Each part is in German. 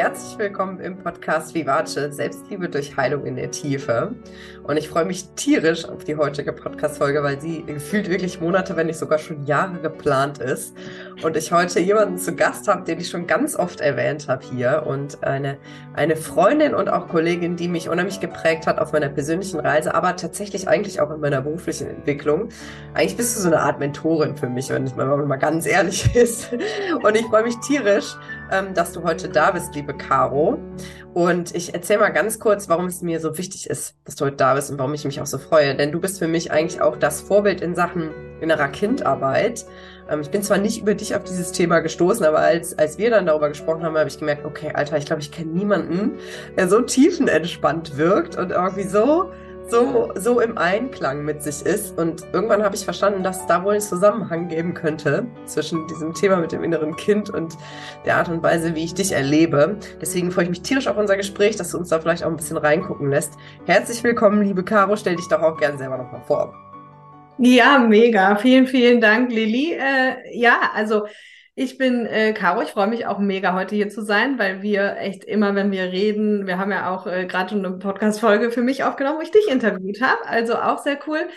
herzlich willkommen im Podcast Vivace Selbstliebe durch Heilung in der Tiefe. Und ich freue mich tierisch auf die heutige Podcast-Folge, weil sie gefühlt wirklich Monate, wenn nicht sogar schon Jahre geplant ist. Und ich heute jemanden zu Gast habe, den ich schon ganz oft erwähnt habe hier. Und eine, eine Freundin und auch Kollegin, die mich unheimlich geprägt hat auf meiner persönlichen Reise, aber tatsächlich eigentlich auch in meiner beruflichen Entwicklung. Eigentlich bist du so eine Art Mentorin für mich, wenn man mal ganz ehrlich ist. Und ich freue mich tierisch, dass du heute da bist, liebe Caro. Und ich erzähle mal ganz kurz, warum es mir so wichtig ist, dass du heute da bist und warum ich mich auch so freue. Denn du bist für mich eigentlich auch das Vorbild in Sachen innerer Kindarbeit. Ähm, ich bin zwar nicht über dich auf dieses Thema gestoßen, aber als, als wir dann darüber gesprochen haben, habe ich gemerkt, okay, Alter, ich glaube, ich kenne niemanden, der so tiefenentspannt wirkt und irgendwie so so, so im Einklang mit sich ist. Und irgendwann habe ich verstanden, dass es da wohl einen Zusammenhang geben könnte zwischen diesem Thema mit dem inneren Kind und der Art und Weise, wie ich dich erlebe. Deswegen freue ich mich tierisch auf unser Gespräch, dass du uns da vielleicht auch ein bisschen reingucken lässt. Herzlich willkommen, liebe Caro. Stell dich doch auch gerne selber nochmal vor. Ja, mega. Vielen, vielen Dank, Lilly. Äh, ja, also ich bin äh, Caro, ich freue mich auch mega heute hier zu sein, weil wir echt immer, wenn wir reden, wir haben ja auch äh, gerade schon eine Podcast-Folge für mich aufgenommen, wo ich dich interviewt habe, also auch sehr cool.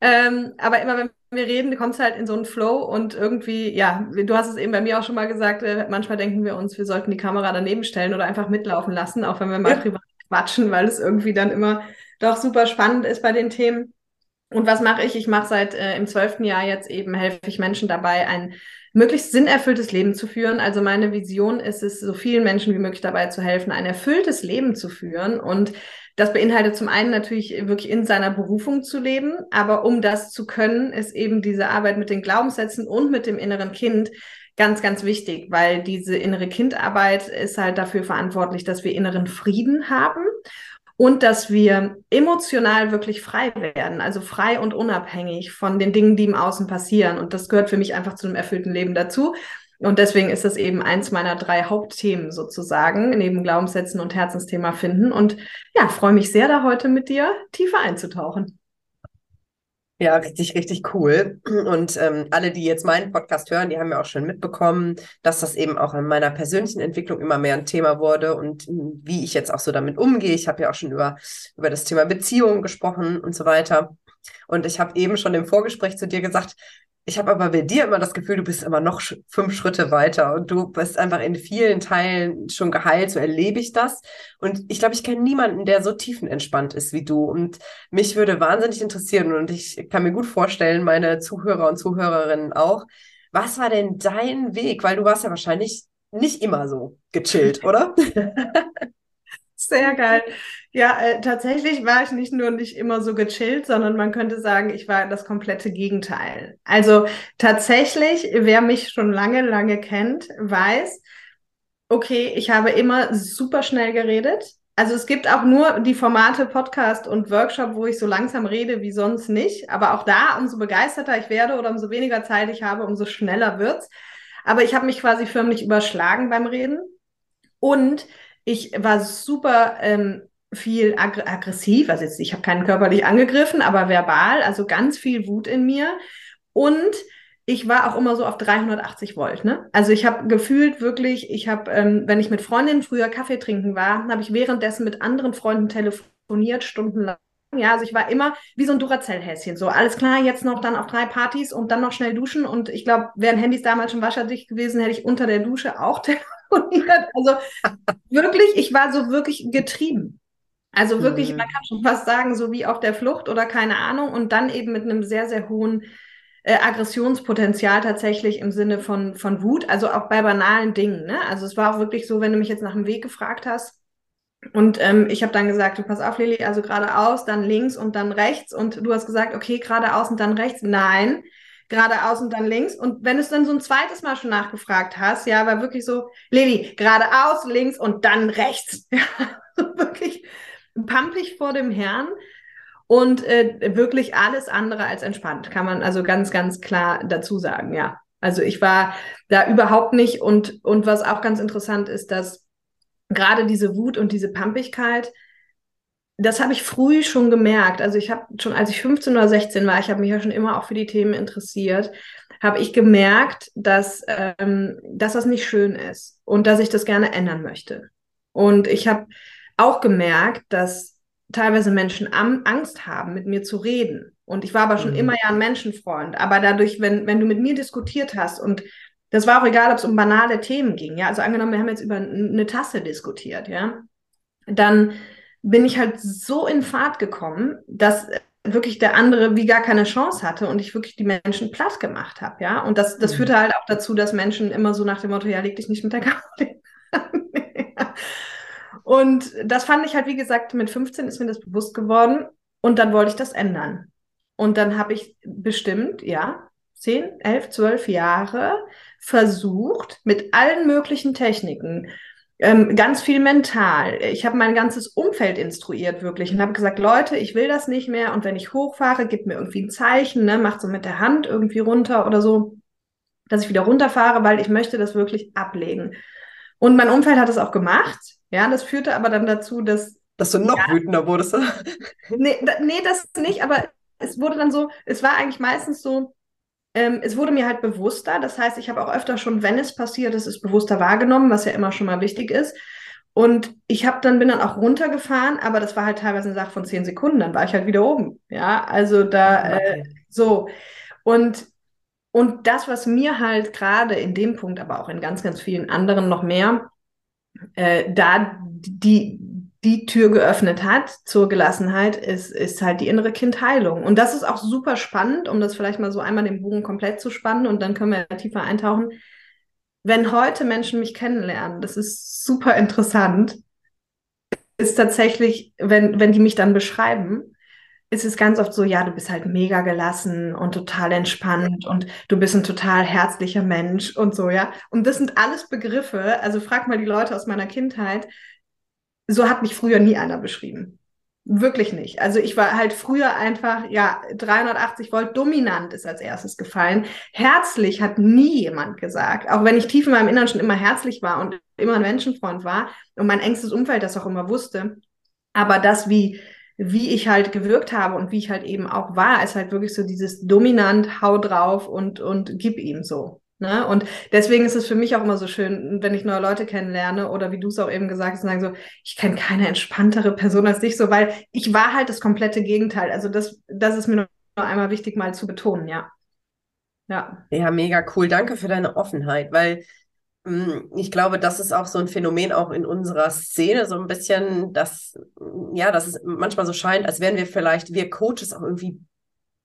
Ähm, aber immer, wenn wir reden, kommst halt in so einen Flow und irgendwie, ja, du hast es eben bei mir auch schon mal gesagt, äh, manchmal denken wir uns, wir sollten die Kamera daneben stellen oder einfach mitlaufen lassen, auch wenn wir mal ja. privat quatschen, weil es irgendwie dann immer doch super spannend ist bei den Themen. Und was mache ich? Ich mache seit äh, im zwölften Jahr jetzt eben, helfe ich Menschen dabei, ein möglichst sinnerfülltes Leben zu führen. Also meine Vision ist es, so vielen Menschen wie möglich dabei zu helfen, ein erfülltes Leben zu führen. Und das beinhaltet zum einen natürlich wirklich in seiner Berufung zu leben, aber um das zu können, ist eben diese Arbeit mit den Glaubenssätzen und mit dem inneren Kind ganz, ganz wichtig, weil diese innere Kindarbeit ist halt dafür verantwortlich, dass wir inneren Frieden haben und dass wir emotional wirklich frei werden, also frei und unabhängig von den Dingen, die im Außen passieren. Und das gehört für mich einfach zu einem erfüllten Leben dazu. Und deswegen ist das eben eins meiner drei Hauptthemen sozusagen, neben Glaubenssätzen und Herzensthema finden. Und ja, freue mich sehr, da heute mit dir tiefer einzutauchen. Ja, richtig, richtig cool. Und ähm, alle, die jetzt meinen Podcast hören, die haben ja auch schon mitbekommen, dass das eben auch in meiner persönlichen Entwicklung immer mehr ein Thema wurde und hm, wie ich jetzt auch so damit umgehe. Ich habe ja auch schon über, über das Thema Beziehungen gesprochen und so weiter. Und ich habe eben schon im Vorgespräch zu dir gesagt, ich habe aber bei dir immer das Gefühl, du bist immer noch fünf Schritte weiter und du bist einfach in vielen Teilen schon geheilt, so erlebe ich das. Und ich glaube, ich kenne niemanden, der so tiefenentspannt ist wie du. Und mich würde wahnsinnig interessieren und ich kann mir gut vorstellen, meine Zuhörer und Zuhörerinnen auch, was war denn dein Weg? Weil du warst ja wahrscheinlich nicht immer so gechillt, oder? Sehr geil. Ja, äh, tatsächlich war ich nicht nur nicht immer so gechillt, sondern man könnte sagen, ich war das komplette Gegenteil. Also tatsächlich, wer mich schon lange, lange kennt, weiß, okay, ich habe immer super schnell geredet. Also es gibt auch nur die Formate Podcast und Workshop, wo ich so langsam rede wie sonst nicht. Aber auch da, umso begeisterter ich werde oder umso weniger Zeit ich habe, umso schneller wird's. Aber ich habe mich quasi förmlich überschlagen beim Reden. Und ich war super ähm, viel ag aggressiv, also jetzt, ich habe keinen körperlich angegriffen, aber verbal, also ganz viel Wut in mir. Und ich war auch immer so auf 380 Volt. Ne? Also ich habe gefühlt wirklich, ich habe, ähm, wenn ich mit Freundinnen früher Kaffee trinken war, habe ich währenddessen mit anderen Freunden telefoniert, stundenlang. Ja, also ich war immer wie so ein Duracell-Häschen. So, alles klar, jetzt noch dann auf drei Partys und dann noch schnell duschen. Und ich glaube, wären Handys damals schon wascherdicht gewesen, hätte ich unter der Dusche auch telefoniert. Also wirklich, ich war so wirklich getrieben. Also wirklich, mhm. man kann schon fast sagen, so wie auf der Flucht oder keine Ahnung. Und dann eben mit einem sehr, sehr hohen äh, Aggressionspotenzial tatsächlich im Sinne von, von Wut, also auch bei banalen Dingen. Ne? Also es war auch wirklich so, wenn du mich jetzt nach dem Weg gefragt hast, und ähm, ich habe dann gesagt, du pass auf, Lili, also geradeaus, dann links und dann rechts. Und du hast gesagt, okay, geradeaus und dann rechts. Nein, geradeaus und dann links. Und wenn du es dann so ein zweites Mal schon nachgefragt hast, ja, war wirklich so, Lili, geradeaus, links und dann rechts. Ja, wirklich pampig vor dem Herrn und äh, wirklich alles andere als entspannt, kann man also ganz, ganz klar dazu sagen, ja. Also ich war da überhaupt nicht und, und was auch ganz interessant ist, dass gerade diese Wut und diese Pampigkeit, das habe ich früh schon gemerkt. Also ich habe schon, als ich 15 oder 16 war, ich habe mich ja schon immer auch für die Themen interessiert, habe ich gemerkt, dass, ähm, dass das nicht schön ist und dass ich das gerne ändern möchte. Und ich habe auch gemerkt, dass teilweise Menschen Angst haben, mit mir zu reden. Und ich war aber schon mhm. immer ja ein Menschenfreund. Aber dadurch, wenn, wenn du mit mir diskutiert hast und das war auch egal, ob es um banale Themen ging, ja, also angenommen, wir haben jetzt über eine Tasse diskutiert, ja, dann bin ich halt so in Fahrt gekommen, dass wirklich der andere wie gar keine Chance hatte und ich wirklich die Menschen platt gemacht habe, ja. Und das, das mhm. führte halt auch dazu, dass Menschen immer so nach dem Motto, ja, leg dich nicht mit der Karte. und das fand ich halt, wie gesagt, mit 15 ist mir das bewusst geworden und dann wollte ich das ändern. Und dann habe ich bestimmt, ja, 10, 11, 12 Jahre versucht, mit allen möglichen Techniken, ähm, ganz viel mental. Ich habe mein ganzes Umfeld instruiert wirklich und habe gesagt, Leute, ich will das nicht mehr und wenn ich hochfahre, gib mir irgendwie ein Zeichen, ne, macht so mit der Hand irgendwie runter oder so, dass ich wieder runterfahre, weil ich möchte das wirklich ablegen. Und mein Umfeld hat es auch gemacht. Ja, das führte aber dann dazu, dass dass du noch ja, wütender wurdest. nee, nee, das nicht, aber es wurde dann so, es war eigentlich meistens so, ähm, es wurde mir halt bewusster. Das heißt, ich habe auch öfter schon, wenn es passiert ist, es bewusster wahrgenommen, was ja immer schon mal wichtig ist. Und ich habe dann bin dann auch runtergefahren, aber das war halt teilweise eine Sache von zehn Sekunden. Dann war ich halt wieder oben. Ja, also da ah, äh, so und und das, was mir halt gerade in dem Punkt, aber auch in ganz, ganz vielen anderen noch mehr, äh, da die, die Tür geöffnet hat zur Gelassenheit, ist, ist halt die innere Kindheilung. Und das ist auch super spannend, um das vielleicht mal so einmal den Bogen komplett zu spannen und dann können wir tiefer eintauchen. Wenn heute Menschen mich kennenlernen, das ist super interessant, ist tatsächlich, wenn, wenn die mich dann beschreiben, ist es ganz oft so, ja, du bist halt mega gelassen und total entspannt und du bist ein total herzlicher Mensch und so, ja. Und das sind alles Begriffe, also frag mal die Leute aus meiner Kindheit, so hat mich früher nie einer beschrieben. Wirklich nicht. Also ich war halt früher einfach, ja, 380 Volt dominant ist als erstes gefallen. Herzlich hat nie jemand gesagt. Auch wenn ich tief in meinem Inneren schon immer herzlich war und immer ein Menschenfreund war und mein engstes Umfeld das auch immer wusste. Aber das, wie, wie ich halt gewirkt habe und wie ich halt eben auch war, ist halt wirklich so dieses dominant, hau drauf und, und gib ihm so. Ne? Und deswegen ist es für mich auch immer so schön, wenn ich neue Leute kennenlerne oder wie du es auch eben gesagt hast, sagen so, ich kenne keine entspanntere Person als dich, so, weil ich war halt das komplette Gegenteil. Also das, das ist mir nur einmal wichtig mal zu betonen, ja. Ja. Ja, mega cool. Danke für deine Offenheit, weil hm, ich glaube, das ist auch so ein Phänomen auch in unserer Szene, so ein bisschen, dass, ja, dass es manchmal so scheint, als wären wir vielleicht, wir Coaches auch irgendwie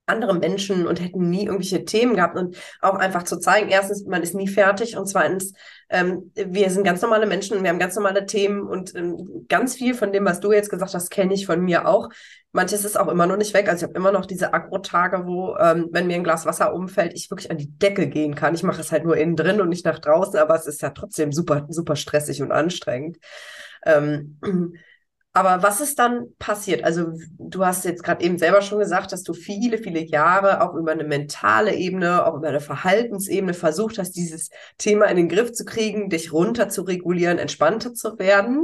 andere Menschen und hätten nie irgendwelche Themen gehabt und auch einfach zu zeigen, erstens, man ist nie fertig und zweitens, ähm, wir sind ganz normale Menschen und wir haben ganz normale Themen und ähm, ganz viel von dem, was du jetzt gesagt hast, kenne ich von mir auch. Manches ist auch immer noch nicht weg. Also ich habe immer noch diese Agro-Tage, wo, ähm, wenn mir ein Glas Wasser umfällt, ich wirklich an die Decke gehen kann. Ich mache es halt nur innen drin und nicht nach draußen, aber es ist ja trotzdem super, super stressig und anstrengend. Ähm, aber was ist dann passiert? Also du hast jetzt gerade eben selber schon gesagt, dass du viele, viele Jahre auch über eine mentale Ebene, auch über eine Verhaltensebene versucht hast, dieses Thema in den Griff zu kriegen, dich runter zu regulieren, entspannter zu werden.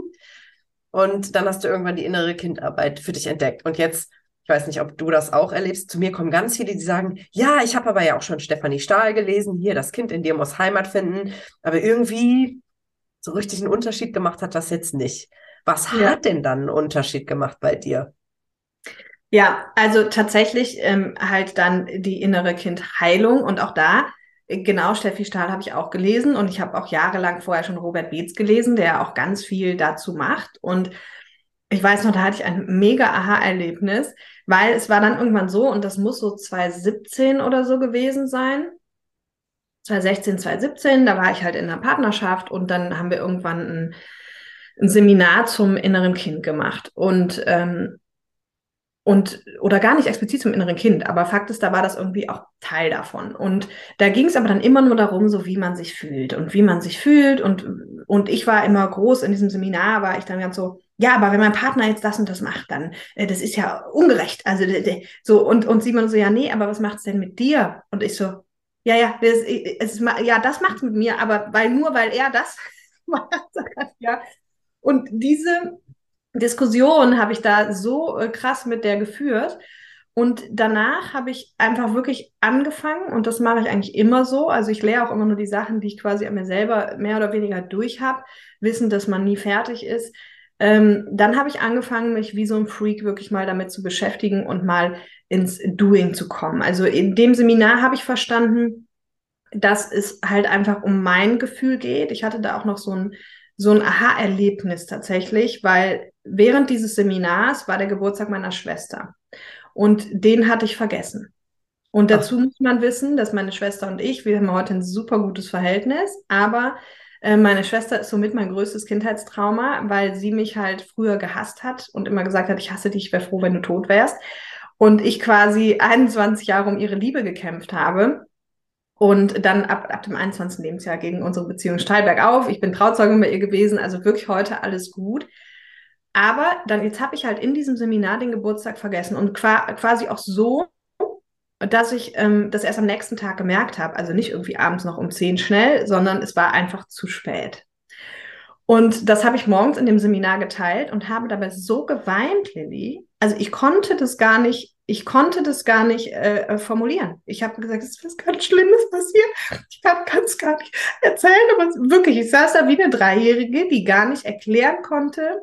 Und dann hast du irgendwann die innere Kindarbeit für dich entdeckt. Und jetzt, ich weiß nicht, ob du das auch erlebst, zu mir kommen ganz viele, die sagen, ja, ich habe aber ja auch schon Stefanie Stahl gelesen, hier, das Kind in dir muss Heimat finden. Aber irgendwie so richtig einen Unterschied gemacht hat das jetzt nicht. Was ja. hat denn dann einen Unterschied gemacht bei dir? Ja, also tatsächlich ähm, halt dann die innere Kindheilung und auch da, äh, genau, Steffi Stahl habe ich auch gelesen und ich habe auch jahrelang vorher schon Robert Beetz gelesen, der auch ganz viel dazu macht und ich weiß noch, da hatte ich ein mega Aha-Erlebnis, weil es war dann irgendwann so, und das muss so 2017 oder so gewesen sein. 2016, 2017, da war ich halt in einer Partnerschaft und dann haben wir irgendwann ein ein Seminar zum inneren Kind gemacht und ähm, und oder gar nicht explizit zum inneren Kind, aber Fakt ist, da war das irgendwie auch Teil davon. Und da ging es aber dann immer nur darum, so wie man sich fühlt und wie man sich fühlt. Und, und ich war immer groß in diesem Seminar, war ich dann ganz so, ja, aber wenn mein Partner jetzt das und das macht, dann, äh, das ist ja ungerecht. Also so, und, und Simon so, ja, nee, aber was macht's denn mit dir? Und ich so, ja, ja, das, es, ja, das macht's mit mir, aber weil nur weil er das ja, und diese Diskussion habe ich da so äh, krass mit der geführt. Und danach habe ich einfach wirklich angefangen und das mache ich eigentlich immer so. Also ich lehre auch immer nur die Sachen, die ich quasi an mir selber mehr oder weniger durch habe, wissen, dass man nie fertig ist. Ähm, dann habe ich angefangen, mich wie so ein Freak wirklich mal damit zu beschäftigen und mal ins Doing zu kommen. Also in dem Seminar habe ich verstanden, dass es halt einfach um mein Gefühl geht. Ich hatte da auch noch so ein, so ein Aha-Erlebnis tatsächlich, weil während dieses Seminars war der Geburtstag meiner Schwester und den hatte ich vergessen. Und dazu Ach. muss man wissen, dass meine Schwester und ich, wir haben heute ein super gutes Verhältnis, aber äh, meine Schwester ist somit mein größtes Kindheitstrauma, weil sie mich halt früher gehasst hat und immer gesagt hat, ich hasse dich, ich wäre froh, wenn du tot wärst. Und ich quasi 21 Jahre um ihre Liebe gekämpft habe. Und dann ab, ab dem 21. Lebensjahr gegen unsere Beziehung steil bergauf. Ich bin Trauzeugin bei ihr gewesen, also wirklich heute alles gut. Aber dann, jetzt habe ich halt in diesem Seminar den Geburtstag vergessen und quasi auch so, dass ich ähm, das erst am nächsten Tag gemerkt habe. Also nicht irgendwie abends noch um 10 schnell, sondern es war einfach zu spät. Und das habe ich morgens in dem Seminar geteilt und habe dabei so geweint, Lilly. Also ich konnte das gar nicht, ich konnte das gar nicht äh, äh formulieren. Ich habe gesagt, es ist was ganz Schlimmes passiert. Ich kann es gar nicht erzählen, aber wirklich, ich saß da wie eine Dreijährige, die gar nicht erklären konnte,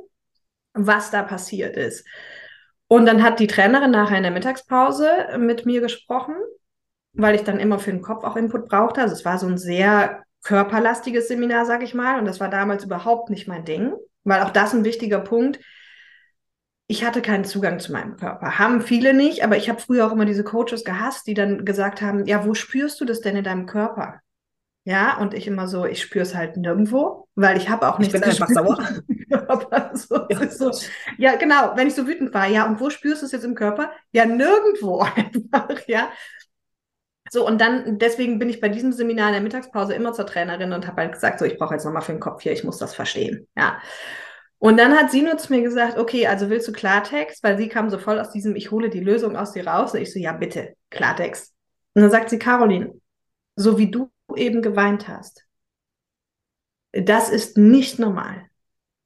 was da passiert ist. Und dann hat die Trainerin nachher in der Mittagspause mit mir gesprochen, weil ich dann immer für den Kopf auch Input brauchte. Also es war so ein sehr körperlastiges Seminar, sag ich mal. Und das war damals überhaupt nicht mein Ding, weil auch das ein wichtiger Punkt. Ich hatte keinen Zugang zu meinem Körper. Haben viele nicht, aber ich habe früher auch immer diese Coaches gehasst, die dann gesagt haben, ja, wo spürst du das denn in deinem Körper? Ja, und ich immer so, ich spüre es halt nirgendwo, weil ich habe auch nichts. Ich bin einfach sauer. so, ja. So, ja, genau, wenn ich so wütend war, ja, und wo spürst du es jetzt im Körper? Ja, nirgendwo einfach, ja. So, und dann, deswegen bin ich bei diesem Seminar in der Mittagspause immer zur Trainerin und habe halt gesagt, so, ich brauche jetzt nochmal für den Kopf hier, ich muss das verstehen, ja. Und dann hat sie nur zu mir gesagt, okay, also willst du Klartext? Weil sie kam so voll aus diesem, ich hole die Lösung aus dir raus. Und ich so, ja, bitte, Klartext. Und dann sagt sie, Caroline, so wie du eben geweint hast, das ist nicht normal.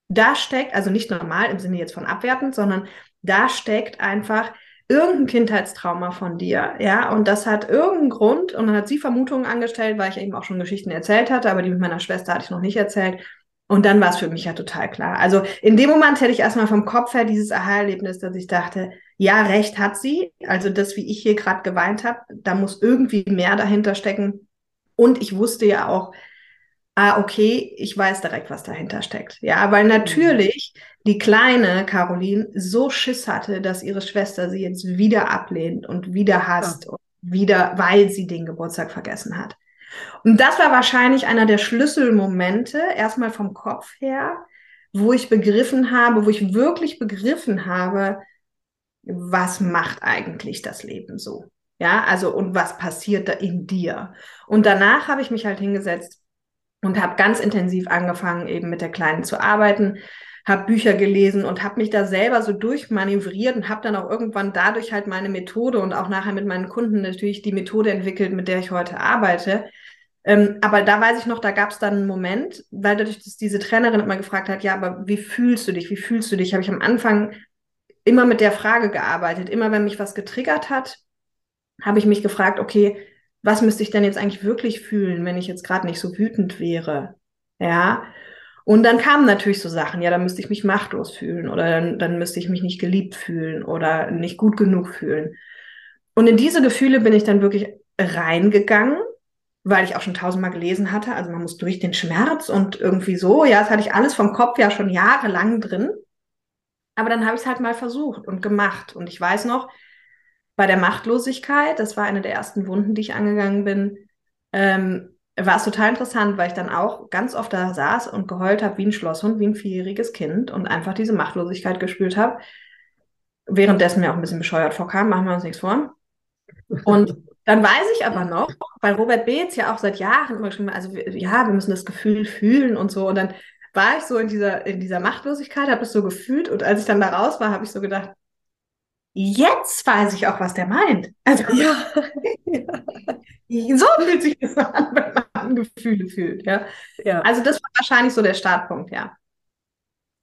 Da steckt, also nicht normal im Sinne jetzt von abwertend, sondern da steckt einfach irgendein Kindheitstrauma von dir, ja, und das hat irgendeinen Grund, und dann hat sie Vermutungen angestellt, weil ich eben auch schon Geschichten erzählt hatte, aber die mit meiner Schwester hatte ich noch nicht erzählt. Und dann war es für mich ja total klar. Also in dem Moment hätte ich erstmal vom Kopf her dieses Aha-Erlebnis, dass ich dachte, ja, recht hat sie. Also das, wie ich hier gerade geweint habe, da muss irgendwie mehr dahinter stecken, und ich wusste ja auch, ah, okay, ich weiß direkt, was dahinter steckt. Ja, weil natürlich die kleine Caroline so Schiss hatte, dass ihre Schwester sie jetzt wieder ablehnt und wieder hasst ja. und wieder, weil sie den Geburtstag vergessen hat. Und das war wahrscheinlich einer der Schlüsselmomente, erstmal vom Kopf her, wo ich begriffen habe, wo ich wirklich begriffen habe, was macht eigentlich das Leben so? Ja, also und was passiert da in dir? Und danach habe ich mich halt hingesetzt und habe ganz intensiv angefangen, eben mit der Kleinen zu arbeiten, habe Bücher gelesen und habe mich da selber so durchmanövriert und habe dann auch irgendwann dadurch halt meine Methode und auch nachher mit meinen Kunden natürlich die Methode entwickelt, mit der ich heute arbeite. Ähm, aber da weiß ich noch, da gab es dann einen Moment, weil dadurch, dass diese Trainerin immer gefragt hat, ja, aber wie fühlst du dich? Wie fühlst du dich? Habe ich am Anfang immer mit der Frage gearbeitet. Immer wenn mich was getriggert hat, habe ich mich gefragt, okay, was müsste ich denn jetzt eigentlich wirklich fühlen, wenn ich jetzt gerade nicht so wütend wäre? Ja. Und dann kamen natürlich so Sachen, ja, dann müsste ich mich machtlos fühlen oder dann, dann müsste ich mich nicht geliebt fühlen oder nicht gut genug fühlen. Und in diese Gefühle bin ich dann wirklich reingegangen, weil ich auch schon tausendmal gelesen hatte. Also man muss durch den Schmerz und irgendwie so, ja, das hatte ich alles vom Kopf ja schon jahrelang drin. Aber dann habe ich es halt mal versucht und gemacht. Und ich weiß noch, bei der Machtlosigkeit, das war eine der ersten Wunden, die ich angegangen bin, ähm, war es total interessant, weil ich dann auch ganz oft da saß und geheult habe wie ein Schlosshund, wie ein vierjähriges Kind und einfach diese Machtlosigkeit gespürt habe. Währenddessen mir auch ein bisschen bescheuert vorkam, machen wir uns nichts vor. Und dann weiß ich aber noch, weil Robert B. jetzt ja auch seit Jahren immer geschrieben hat, also ja, wir müssen das Gefühl fühlen und so. Und dann war ich so in dieser, in dieser Machtlosigkeit, habe es so gefühlt. Und als ich dann da raus war, habe ich so gedacht, jetzt weiß ich auch, was der meint. Also, ja. so fühlt sich das an, wenn man Gefühle fühlt. Ja? ja. Also das war wahrscheinlich so der Startpunkt, ja.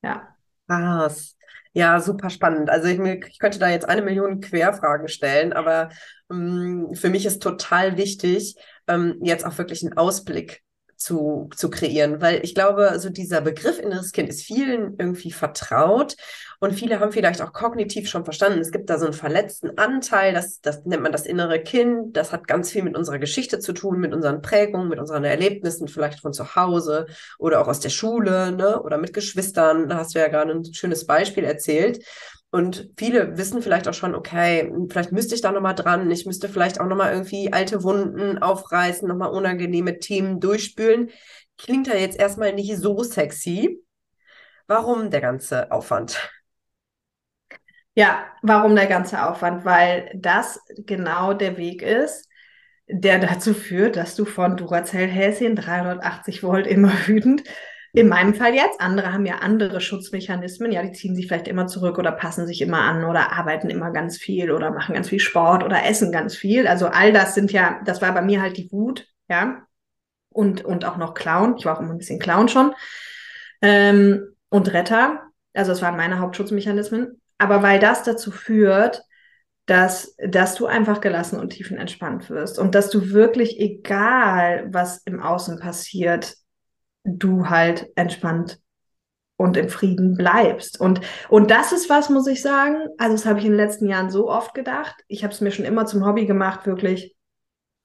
Ja. Krass. Ja, super spannend. Also ich, ich könnte da jetzt eine Million Querfragen stellen, aber ähm, für mich ist total wichtig, ähm, jetzt auch wirklich einen Ausblick zu, zu kreieren, weil ich glaube, so dieser Begriff inneres Kind ist vielen irgendwie vertraut und viele haben vielleicht auch kognitiv schon verstanden, es gibt da so einen verletzten Anteil, das, das nennt man das innere Kind, das hat ganz viel mit unserer Geschichte zu tun, mit unseren Prägungen, mit unseren Erlebnissen, vielleicht von zu Hause oder auch aus der Schule, ne, oder mit Geschwistern, da hast du ja gerade ein schönes Beispiel erzählt. Und viele wissen vielleicht auch schon, okay, vielleicht müsste ich da nochmal dran, ich müsste vielleicht auch nochmal irgendwie alte Wunden aufreißen, nochmal unangenehme Themen durchspülen. Klingt ja jetzt erstmal nicht so sexy. Warum der ganze Aufwand? Ja, warum der ganze Aufwand? Weil das genau der Weg ist, der dazu führt, dass du von Duracell-Häschen 380 Volt immer wütend in meinem Fall jetzt. Andere haben ja andere Schutzmechanismen. Ja, die ziehen sich vielleicht immer zurück oder passen sich immer an oder arbeiten immer ganz viel oder machen ganz viel Sport oder essen ganz viel. Also all das sind ja, das war bei mir halt die Wut, ja. Und, und auch noch Clown. Ich war auch immer ein bisschen Clown schon. Ähm, und Retter. Also das waren meine Hauptschutzmechanismen. Aber weil das dazu führt, dass, dass du einfach gelassen und tiefenentspannt wirst und dass du wirklich, egal was im Außen passiert, du halt entspannt und im Frieden bleibst. Und, und das ist was, muss ich sagen, also das habe ich in den letzten Jahren so oft gedacht. Ich habe es mir schon immer zum Hobby gemacht, wirklich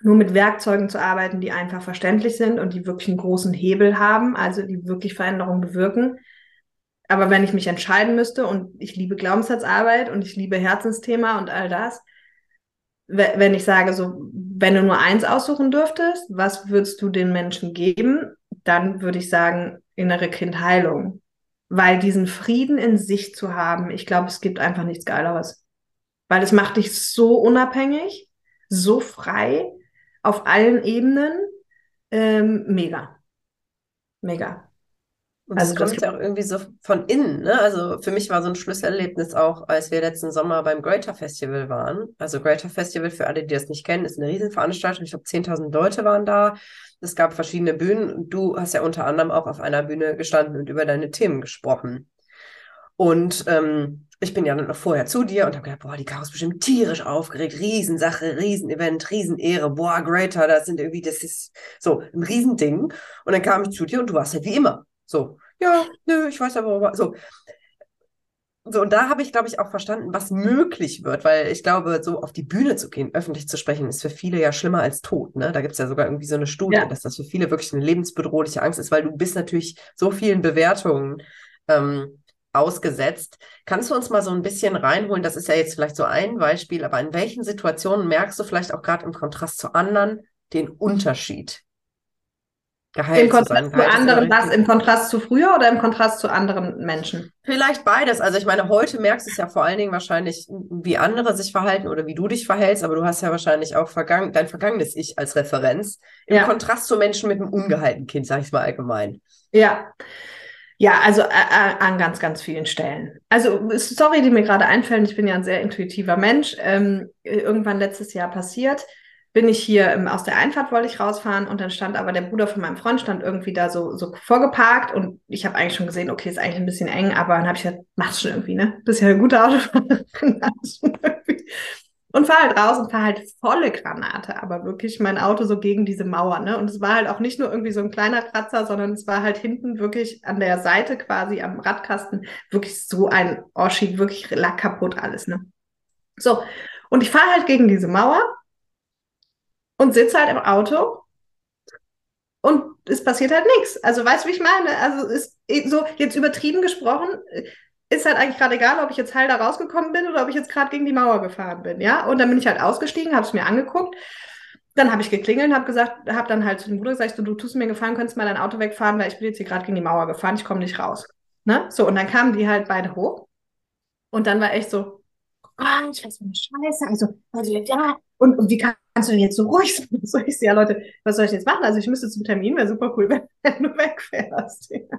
nur mit Werkzeugen zu arbeiten, die einfach verständlich sind und die wirklich einen großen Hebel haben, also die wirklich Veränderungen bewirken. Aber wenn ich mich entscheiden müsste und ich liebe Glaubenssatzarbeit und ich liebe Herzensthema und all das, wenn ich sage, so, wenn du nur eins aussuchen dürftest, was würdest du den Menschen geben? dann würde ich sagen, innere Kindheilung. Weil diesen Frieden in sich zu haben, ich glaube, es gibt einfach nichts Geileres. Weil es macht dich so unabhängig, so frei, auf allen Ebenen. Ähm, mega. Mega. Und also das kommt ja auch irgendwie so von innen. Ne? Also für mich war so ein Schlüsselerlebnis auch, als wir letzten Sommer beim Greater Festival waren. Also Greater Festival, für alle, die das nicht kennen, ist eine Riesenveranstaltung. Ich glaube, 10.000 Leute waren da. Es gab verschiedene Bühnen. Du hast ja unter anderem auch auf einer Bühne gestanden und über deine Themen gesprochen. Und ähm, ich bin ja dann noch vorher zu dir und habe gedacht, boah, die Caro ist bestimmt tierisch aufgeregt, Riesensache, Riesenevent, Riesenehre, boah, Greater, das sind irgendwie, das ist so ein Riesending. Und dann kam ich zu dir und du warst halt wie immer. So, ja, nö, ich weiß aber, so. So, und da habe ich, glaube ich, auch verstanden, was möglich wird, weil ich glaube, so auf die Bühne zu gehen, öffentlich zu sprechen, ist für viele ja schlimmer als tot. Ne? Da gibt es ja sogar irgendwie so eine Studie, ja. dass das für viele wirklich eine lebensbedrohliche Angst ist, weil du bist natürlich so vielen Bewertungen ähm, ausgesetzt. Kannst du uns mal so ein bisschen reinholen? Das ist ja jetzt vielleicht so ein Beispiel, aber in welchen Situationen merkst du vielleicht auch gerade im Kontrast zu anderen den Unterschied? Geheilt Im Kontrast zu, sein, zu anderen, was? Im Kontrast zu früher oder im Kontrast zu anderen Menschen? Vielleicht beides. Also ich meine, heute merkst du es ja vor allen Dingen wahrscheinlich, wie andere sich verhalten oder wie du dich verhältst, aber du hast ja wahrscheinlich auch vergangen, dein vergangenes Ich als Referenz. Im ja. Kontrast zu Menschen mit einem ungeheilten Kind, sag ich mal allgemein. Ja. Ja, also äh, äh an ganz, ganz vielen Stellen. Also, sorry, die mir gerade einfällen, ich bin ja ein sehr intuitiver Mensch. Ähm, irgendwann letztes Jahr passiert bin ich hier ähm, aus der Einfahrt, wollte ich rausfahren und dann stand aber der Bruder von meinem Freund stand irgendwie da so, so vorgeparkt und ich habe eigentlich schon gesehen, okay, ist eigentlich ein bisschen eng, aber dann habe ich gesagt, mach's schon irgendwie, ne? Bist ja eine gute Autofahrerin. und fahr halt raus und fahr halt volle Granate, aber wirklich mein Auto so gegen diese Mauer, ne? Und es war halt auch nicht nur irgendwie so ein kleiner Kratzer, sondern es war halt hinten wirklich an der Seite quasi am Radkasten wirklich so ein Oschi, wirklich lack kaputt alles, ne? So. Und ich fahre halt gegen diese Mauer und sitze halt im Auto und es passiert halt nichts. Also weißt du, wie ich meine? Also ist so jetzt übertrieben gesprochen, ist halt eigentlich gerade egal, ob ich jetzt heil da rausgekommen bin oder ob ich jetzt gerade gegen die Mauer gefahren bin, ja? Und dann bin ich halt ausgestiegen, habe es mir angeguckt. Dann habe ich geklingelt und habe gesagt, habe dann halt zu dem Bruder gesagt, du, du tust mir gefallen, könntest mal dein Auto wegfahren, weil ich bin jetzt hier gerade gegen die Mauer gefahren, ich komme nicht raus. Ne? So, und dann kamen die halt beide hoch. Und dann war echt so, oh, ich weiß eine Scheiße. Also, also ja, und, und wie kann, kannst du jetzt so ruhig sein? So ich ja, Leute, was soll ich jetzt machen? Also ich müsste zum Termin, wäre super cool, wenn du wegfährst. Ja.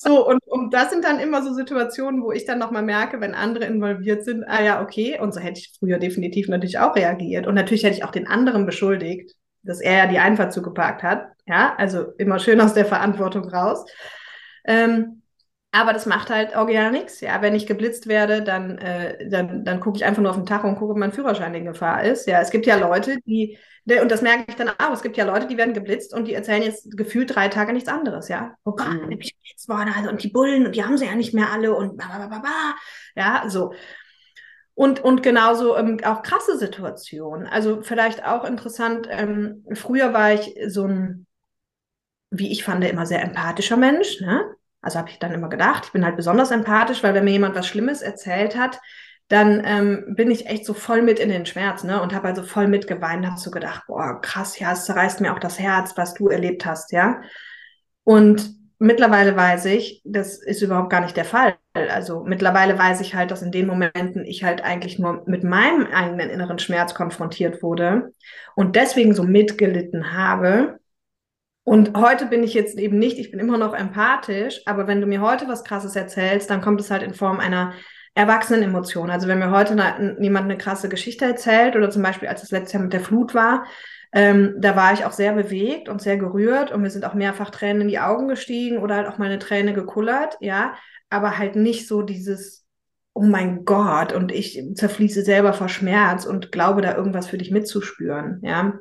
So, und, und das sind dann immer so Situationen, wo ich dann nochmal merke, wenn andere involviert sind, ah ja, okay, und so hätte ich früher definitiv natürlich auch reagiert. Und natürlich hätte ich auch den anderen beschuldigt, dass er ja die Einfahrt zugeparkt hat. Ja, also immer schön aus der Verantwortung raus. Ähm, Aber das macht halt original nichts. Ja, wenn ich geblitzt werde, dann, äh, dann, dann gucke ich einfach nur auf den Tag und gucke, ob mein Führerschein in Gefahr ist. Ja, es gibt ja Leute, die, und das merke ich dann auch, es gibt ja Leute, die werden geblitzt und die erzählen jetzt gefühlt drei Tage nichts anderes, ja. Oh Gott, mhm. ich geblitzt worden, also, und die Bullen, und die haben sie ja nicht mehr alle und bla, bla, bla, bla. Ja, so. Und, und genauso ähm, auch krasse Situationen. Also vielleicht auch interessant, ähm, früher war ich so ein, wie ich fand, immer sehr empathischer Mensch, ne? Also habe ich dann immer gedacht, ich bin halt besonders empathisch, weil wenn mir jemand was Schlimmes erzählt hat, dann ähm, bin ich echt so voll mit in den Schmerz, ne? Und habe also voll mitgeweint, habe so gedacht, boah, krass, ja, es zerreißt mir auch das Herz, was du erlebt hast, ja. Und mittlerweile weiß ich, das ist überhaupt gar nicht der Fall. Also mittlerweile weiß ich halt, dass in den Momenten ich halt eigentlich nur mit meinem eigenen inneren Schmerz konfrontiert wurde und deswegen so mitgelitten habe und heute bin ich jetzt eben nicht, ich bin immer noch empathisch, aber wenn du mir heute was Krasses erzählst, dann kommt es halt in Form einer erwachsenen Emotion. Also wenn mir heute eine, jemand eine krasse Geschichte erzählt oder zum Beispiel als es letztes Jahr mit der Flut war, ähm, da war ich auch sehr bewegt und sehr gerührt und mir sind auch mehrfach Tränen in die Augen gestiegen oder halt auch meine Träne gekullert, ja, aber halt nicht so dieses, oh mein Gott, und ich zerfließe selber vor Schmerz und glaube da irgendwas für dich mitzuspüren, ja.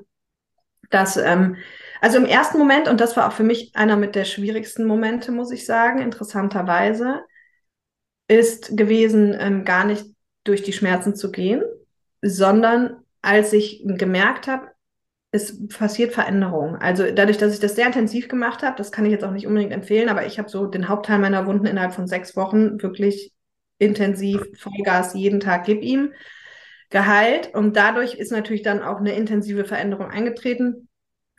Das, ähm, also im ersten Moment, und das war auch für mich einer mit der schwierigsten Momente, muss ich sagen, interessanterweise, ist gewesen, ähm, gar nicht durch die Schmerzen zu gehen, sondern als ich gemerkt habe, es passiert Veränderung. Also dadurch, dass ich das sehr intensiv gemacht habe, das kann ich jetzt auch nicht unbedingt empfehlen, aber ich habe so den Hauptteil meiner Wunden innerhalb von sechs Wochen wirklich intensiv Vollgas jeden Tag gib ihm geheilt und dadurch ist natürlich dann auch eine intensive Veränderung eingetreten.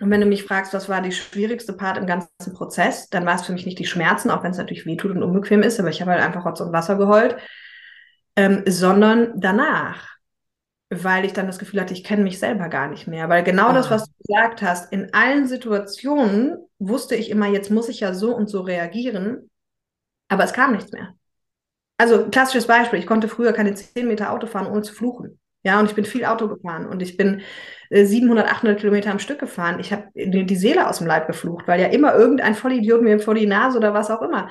Und wenn du mich fragst, was war die schwierigste Part im ganzen Prozess, dann war es für mich nicht die Schmerzen, auch wenn es natürlich wehtut und unbequem ist, aber ich habe halt einfach Rotz und Wasser geheult, ähm, sondern danach, weil ich dann das Gefühl hatte, ich kenne mich selber gar nicht mehr. Weil genau ah. das, was du gesagt hast, in allen Situationen wusste ich immer, jetzt muss ich ja so und so reagieren, aber es kam nichts mehr. Also klassisches Beispiel, ich konnte früher keine 10 Meter Auto fahren, ohne zu fluchen. Ja, und ich bin viel Auto gefahren und ich bin 700, äh, 800 Kilometer am Stück gefahren. Ich habe die Seele aus dem Leib geflucht, weil ja immer irgendein Vollidiot mir vor die Nase oder was auch immer.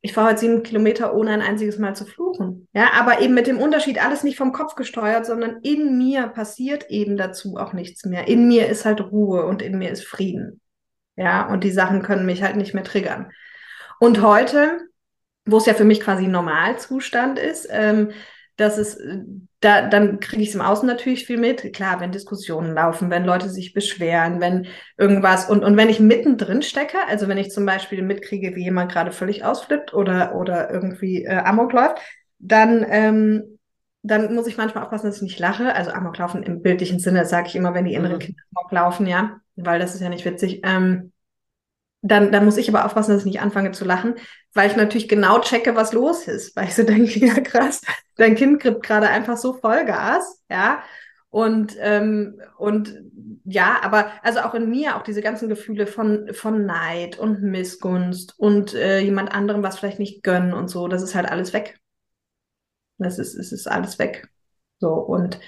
Ich fahre heute sieben Kilometer, ohne ein einziges Mal zu fluchen. Ja, aber eben mit dem Unterschied, alles nicht vom Kopf gesteuert, sondern in mir passiert eben dazu auch nichts mehr. In mir ist halt Ruhe und in mir ist Frieden. Ja, und die Sachen können mich halt nicht mehr triggern. Und heute, wo es ja für mich quasi Normalzustand ist, ähm, dass es da, dann kriege ich es im Außen natürlich viel mit. Klar, wenn Diskussionen laufen, wenn Leute sich beschweren, wenn irgendwas und, und wenn ich mittendrin stecke, also wenn ich zum Beispiel mitkriege, wie jemand gerade völlig ausflippt oder, oder irgendwie äh, Amok läuft, dann, ähm, dann muss ich manchmal aufpassen, dass ich nicht lache. Also Amok laufen im bildlichen Sinne, sage ich immer, wenn die inneren mhm. Kinder Amok laufen, ja, weil das ist ja nicht witzig. Ähm, dann, dann muss ich aber aufpassen, dass ich nicht anfange zu lachen, weil ich natürlich genau checke, was los ist. Weil ich so denke, ja krass, dein Kind kriegt gerade einfach so Vollgas, ja. Und, ähm, und ja, aber also auch in mir auch diese ganzen Gefühle von, von Neid und Missgunst und äh, jemand anderem was vielleicht nicht gönnen und so, das ist halt alles weg. Das ist, es ist alles weg. So, und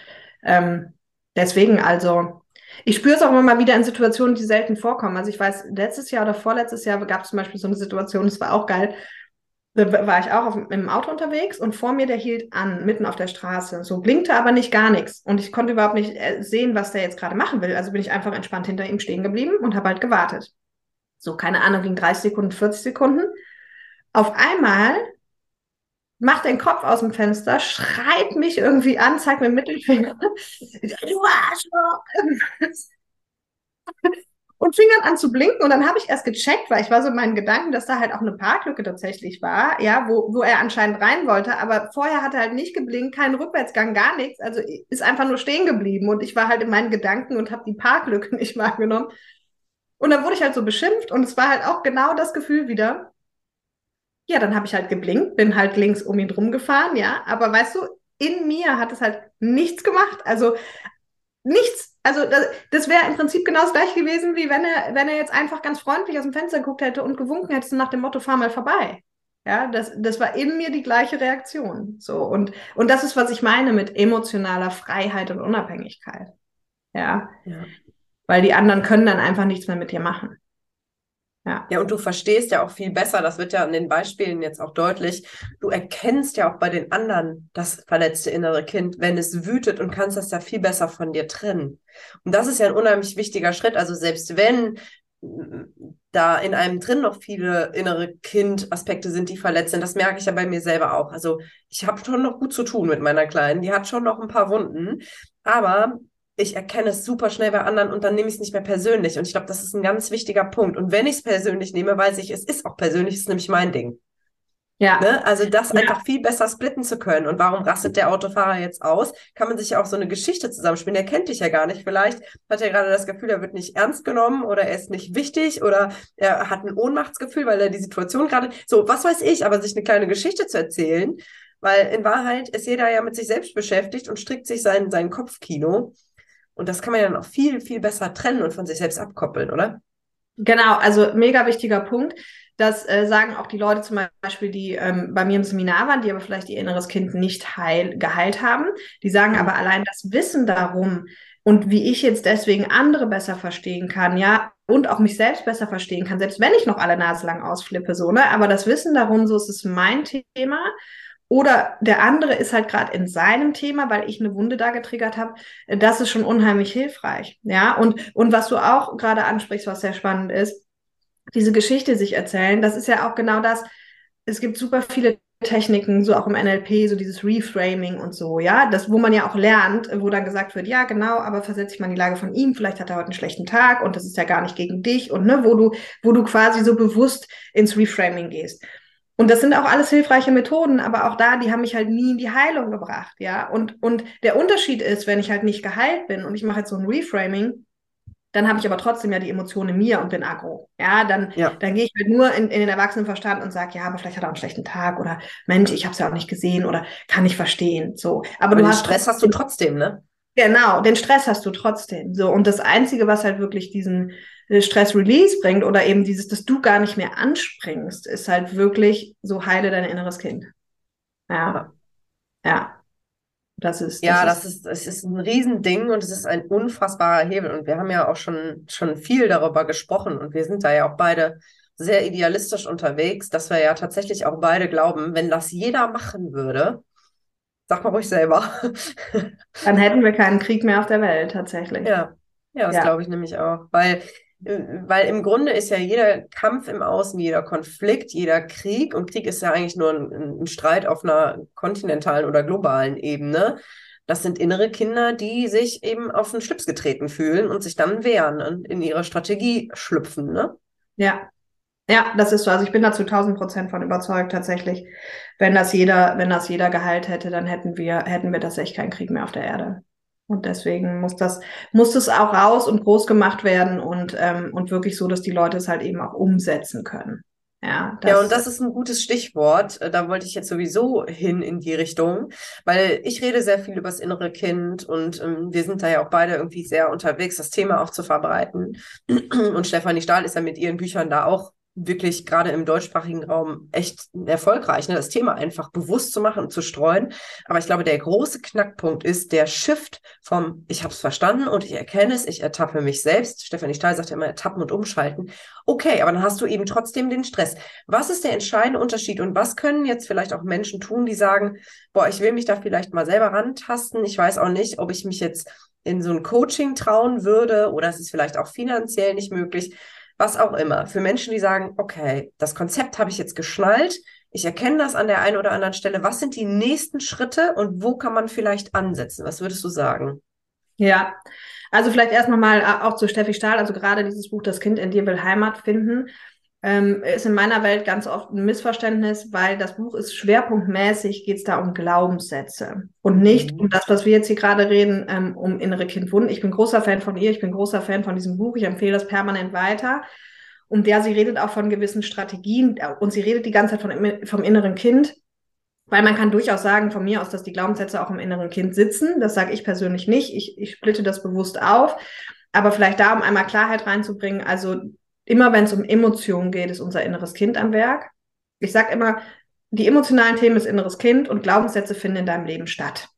ähm, deswegen also, ich spüre es auch immer mal wieder in Situationen, die selten vorkommen. Also ich weiß, letztes Jahr oder vorletztes Jahr gab es zum Beispiel so eine Situation, das war auch geil. Da war ich auch auf, im Auto unterwegs und vor mir, der hielt an, mitten auf der Straße. So blinkte aber nicht gar nichts. Und ich konnte überhaupt nicht äh, sehen, was der jetzt gerade machen will. Also bin ich einfach entspannt hinter ihm stehen geblieben und habe halt gewartet. So, keine Ahnung, ging 30 Sekunden, 40 Sekunden. Auf einmal macht den Kopf aus dem Fenster, schreit mich irgendwie an, zeigt mir Mittelfinger. Du Arschloch! Und fing dann an zu blinken und dann habe ich erst gecheckt, weil ich war so in meinen Gedanken, dass da halt auch eine Parklücke tatsächlich war, ja, wo, wo er anscheinend rein wollte, aber vorher hat er halt nicht geblinkt, keinen Rückwärtsgang, gar nichts, also ist einfach nur stehen geblieben und ich war halt in meinen Gedanken und habe die Parklücke nicht wahrgenommen. Und dann wurde ich halt so beschimpft und es war halt auch genau das Gefühl wieder, ja, dann habe ich halt geblinkt, bin halt links um ihn drum gefahren, ja. Aber weißt du, in mir hat es halt nichts gemacht. Also nichts. Also das, das wäre im Prinzip genau das gleiche gewesen, wie wenn er, wenn er jetzt einfach ganz freundlich aus dem Fenster geguckt hätte und gewunken hätte nach dem Motto, fahr mal vorbei. Ja, das, das war in mir die gleiche Reaktion. So, und, und das ist, was ich meine mit emotionaler Freiheit und Unabhängigkeit. Ja. ja. Weil die anderen können dann einfach nichts mehr mit dir machen. Ja. ja, und du verstehst ja auch viel besser, das wird ja an den Beispielen jetzt auch deutlich, du erkennst ja auch bei den anderen das verletzte innere Kind, wenn es wütet und kannst das ja viel besser von dir trennen. Und das ist ja ein unheimlich wichtiger Schritt. Also selbst wenn da in einem drin noch viele innere Kind-Aspekte sind, die verletzt sind. Das merke ich ja bei mir selber auch. Also ich habe schon noch gut zu tun mit meiner Kleinen. Die hat schon noch ein paar Wunden. Aber ich erkenne es super schnell bei anderen und dann nehme ich es nicht mehr persönlich. Und ich glaube, das ist ein ganz wichtiger Punkt. Und wenn ich es persönlich nehme, weiß ich, es ist auch persönlich, es ist nämlich mein Ding. Ja. Ne? Also das ja. einfach viel besser splitten zu können. Und warum rastet der Autofahrer jetzt aus? Kann man sich ja auch so eine Geschichte zusammenspielen. Der kennt dich ja gar nicht. Vielleicht hat er gerade das Gefühl, er wird nicht ernst genommen oder er ist nicht wichtig oder er hat ein Ohnmachtsgefühl, weil er die Situation gerade, so, was weiß ich, aber sich eine kleine Geschichte zu erzählen, weil in Wahrheit ist jeder ja mit sich selbst beschäftigt und strickt sich sein, sein Kopfkino. Und das kann man ja dann auch viel, viel besser trennen und von sich selbst abkoppeln, oder? Genau, also mega wichtiger Punkt. Das äh, sagen auch die Leute zum Beispiel, die ähm, bei mir im Seminar waren, die aber vielleicht ihr inneres Kind nicht heil, geheilt haben. Die sagen mhm. aber allein das Wissen darum und wie ich jetzt deswegen andere besser verstehen kann, ja, und auch mich selbst besser verstehen kann, selbst wenn ich noch alle Nase lang ausflippe, so, ne? Aber das Wissen darum, so ist es mein Thema. Oder der andere ist halt gerade in seinem Thema, weil ich eine Wunde da getriggert habe. Das ist schon unheimlich hilfreich. Ja, und, und was du auch gerade ansprichst, was sehr spannend ist, diese Geschichte sich erzählen, das ist ja auch genau das. Es gibt super viele Techniken, so auch im NLP, so dieses Reframing und so, ja, das, wo man ja auch lernt, wo dann gesagt wird, ja, genau, aber versetze ich mal in die Lage von ihm, vielleicht hat er heute einen schlechten Tag und das ist ja gar nicht gegen dich und ne, wo du, wo du quasi so bewusst ins Reframing gehst. Und das sind auch alles hilfreiche Methoden, aber auch da, die haben mich halt nie in die Heilung gebracht, ja. Und, und der Unterschied ist, wenn ich halt nicht geheilt bin und ich mache jetzt so ein Reframing, dann habe ich aber trotzdem ja die Emotionen in mir und bin aggro. Ja, dann, ja. dann gehe ich halt nur in, in den Erwachsenenverstand und sage, ja, aber vielleicht hat er auch einen schlechten Tag oder Mensch, ich habe es ja auch nicht gesehen oder kann ich verstehen. So. Aber, aber du den hast Stress hast du trotzdem, ne? Genau, den Stress hast du trotzdem. So. Und das Einzige, was halt wirklich diesen Stress-Release bringt oder eben dieses, dass du gar nicht mehr anspringst, ist halt wirklich so heile dein inneres Kind. Ja. Ja. Das ist, das ja, das ist, es ist ein Riesending und es ist ein unfassbarer Hebel. Und wir haben ja auch schon, schon viel darüber gesprochen und wir sind da ja auch beide sehr idealistisch unterwegs, dass wir ja tatsächlich auch beide glauben, wenn das jeder machen würde, sag mal ruhig selber. Dann hätten wir keinen Krieg mehr auf der Welt, tatsächlich. Ja, ja das ja. glaube ich nämlich auch. Weil weil im Grunde ist ja jeder Kampf im Außen, jeder Konflikt, jeder Krieg, und Krieg ist ja eigentlich nur ein, ein Streit auf einer kontinentalen oder globalen Ebene. Das sind innere Kinder, die sich eben auf den Schlips getreten fühlen und sich dann wehren und in ihre Strategie schlüpfen, ne? Ja. Ja, das ist so. Also ich bin da zu 1000 Prozent von überzeugt tatsächlich. Wenn das jeder, wenn das jeder geheilt hätte, dann hätten wir, hätten wir tatsächlich keinen Krieg mehr auf der Erde. Und deswegen muss das, muss das auch raus und groß gemacht werden und, ähm, und wirklich so, dass die Leute es halt eben auch umsetzen können. Ja, ja, und das ist ein gutes Stichwort. Äh, da wollte ich jetzt sowieso hin in die Richtung, weil ich rede sehr viel über das innere Kind und ähm, wir sind da ja auch beide irgendwie sehr unterwegs, das Thema auch zu verbreiten. Und Stefanie Stahl ist ja mit ihren Büchern da auch wirklich gerade im deutschsprachigen Raum echt erfolgreich, ne? das Thema einfach bewusst zu machen und zu streuen. Aber ich glaube, der große Knackpunkt ist der Shift vom ich habe es verstanden und ich erkenne es, ich ertappe mich selbst. Stefanie Stahl sagt ja immer ertappen und umschalten. Okay, aber dann hast du eben trotzdem den Stress. Was ist der entscheidende Unterschied und was können jetzt vielleicht auch Menschen tun, die sagen, boah, ich will mich da vielleicht mal selber rantasten. Ich weiß auch nicht, ob ich mich jetzt in so ein Coaching trauen würde oder es ist vielleicht auch finanziell nicht möglich was auch immer. Für Menschen, die sagen, okay, das Konzept habe ich jetzt geschnallt, ich erkenne das an der einen oder anderen Stelle. Was sind die nächsten Schritte und wo kann man vielleicht ansetzen? Was würdest du sagen? Ja, also vielleicht erst nochmal äh, auch zu Steffi Stahl, also gerade dieses Buch Das Kind in dir will Heimat finden ähm, ist in meiner Welt ganz oft ein Missverständnis, weil das Buch ist schwerpunktmäßig, geht es da um Glaubenssätze und nicht mhm. um das, was wir jetzt hier gerade reden, ähm, um innere Kindwunden. Ich bin großer Fan von ihr, ich bin großer Fan von diesem Buch, ich empfehle das permanent weiter. Und der, sie redet auch von gewissen Strategien äh, und sie redet die ganze Zeit von, vom inneren Kind, weil man kann durchaus sagen von mir aus, dass die Glaubenssätze auch im inneren Kind sitzen. Das sage ich persönlich nicht. Ich, ich splitte das bewusst auf. Aber vielleicht da, um einmal Klarheit reinzubringen, also immer wenn es um Emotionen geht, ist unser inneres Kind am Werk. Ich sage immer, die emotionalen Themen ist inneres Kind und Glaubenssätze finden in deinem Leben statt.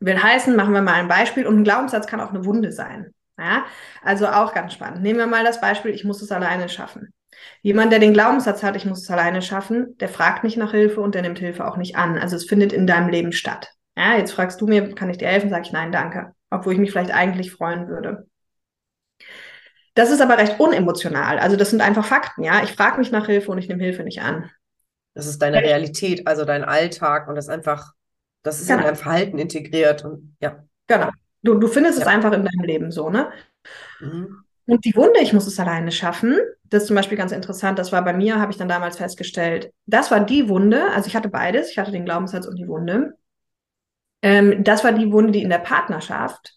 Will heißen, machen wir mal ein Beispiel und ein Glaubenssatz kann auch eine Wunde sein. Ja, also auch ganz spannend. Nehmen wir mal das Beispiel, ich muss es alleine schaffen. Jemand, der den Glaubenssatz hat, ich muss es alleine schaffen, der fragt nicht nach Hilfe und der nimmt Hilfe auch nicht an. Also es findet in deinem Leben statt. Ja, jetzt fragst du mir, kann ich dir helfen? Sag ich nein, danke. Obwohl ich mich vielleicht eigentlich freuen würde. Das ist aber recht unemotional. Also das sind einfach Fakten, ja. Ich frage mich nach Hilfe und ich nehme Hilfe nicht an. Das ist deine Realität, also dein Alltag und das ist einfach, das ist genau. in deinem Verhalten integriert und ja. Genau. Du, du findest ja. es einfach in deinem Leben so, ne? Mhm. Und die Wunde, ich muss es alleine schaffen, das ist zum Beispiel ganz interessant, das war bei mir, habe ich dann damals festgestellt, das war die Wunde, also ich hatte beides, ich hatte den Glaubenssatz und die Wunde. Ähm, das war die Wunde, die in der Partnerschaft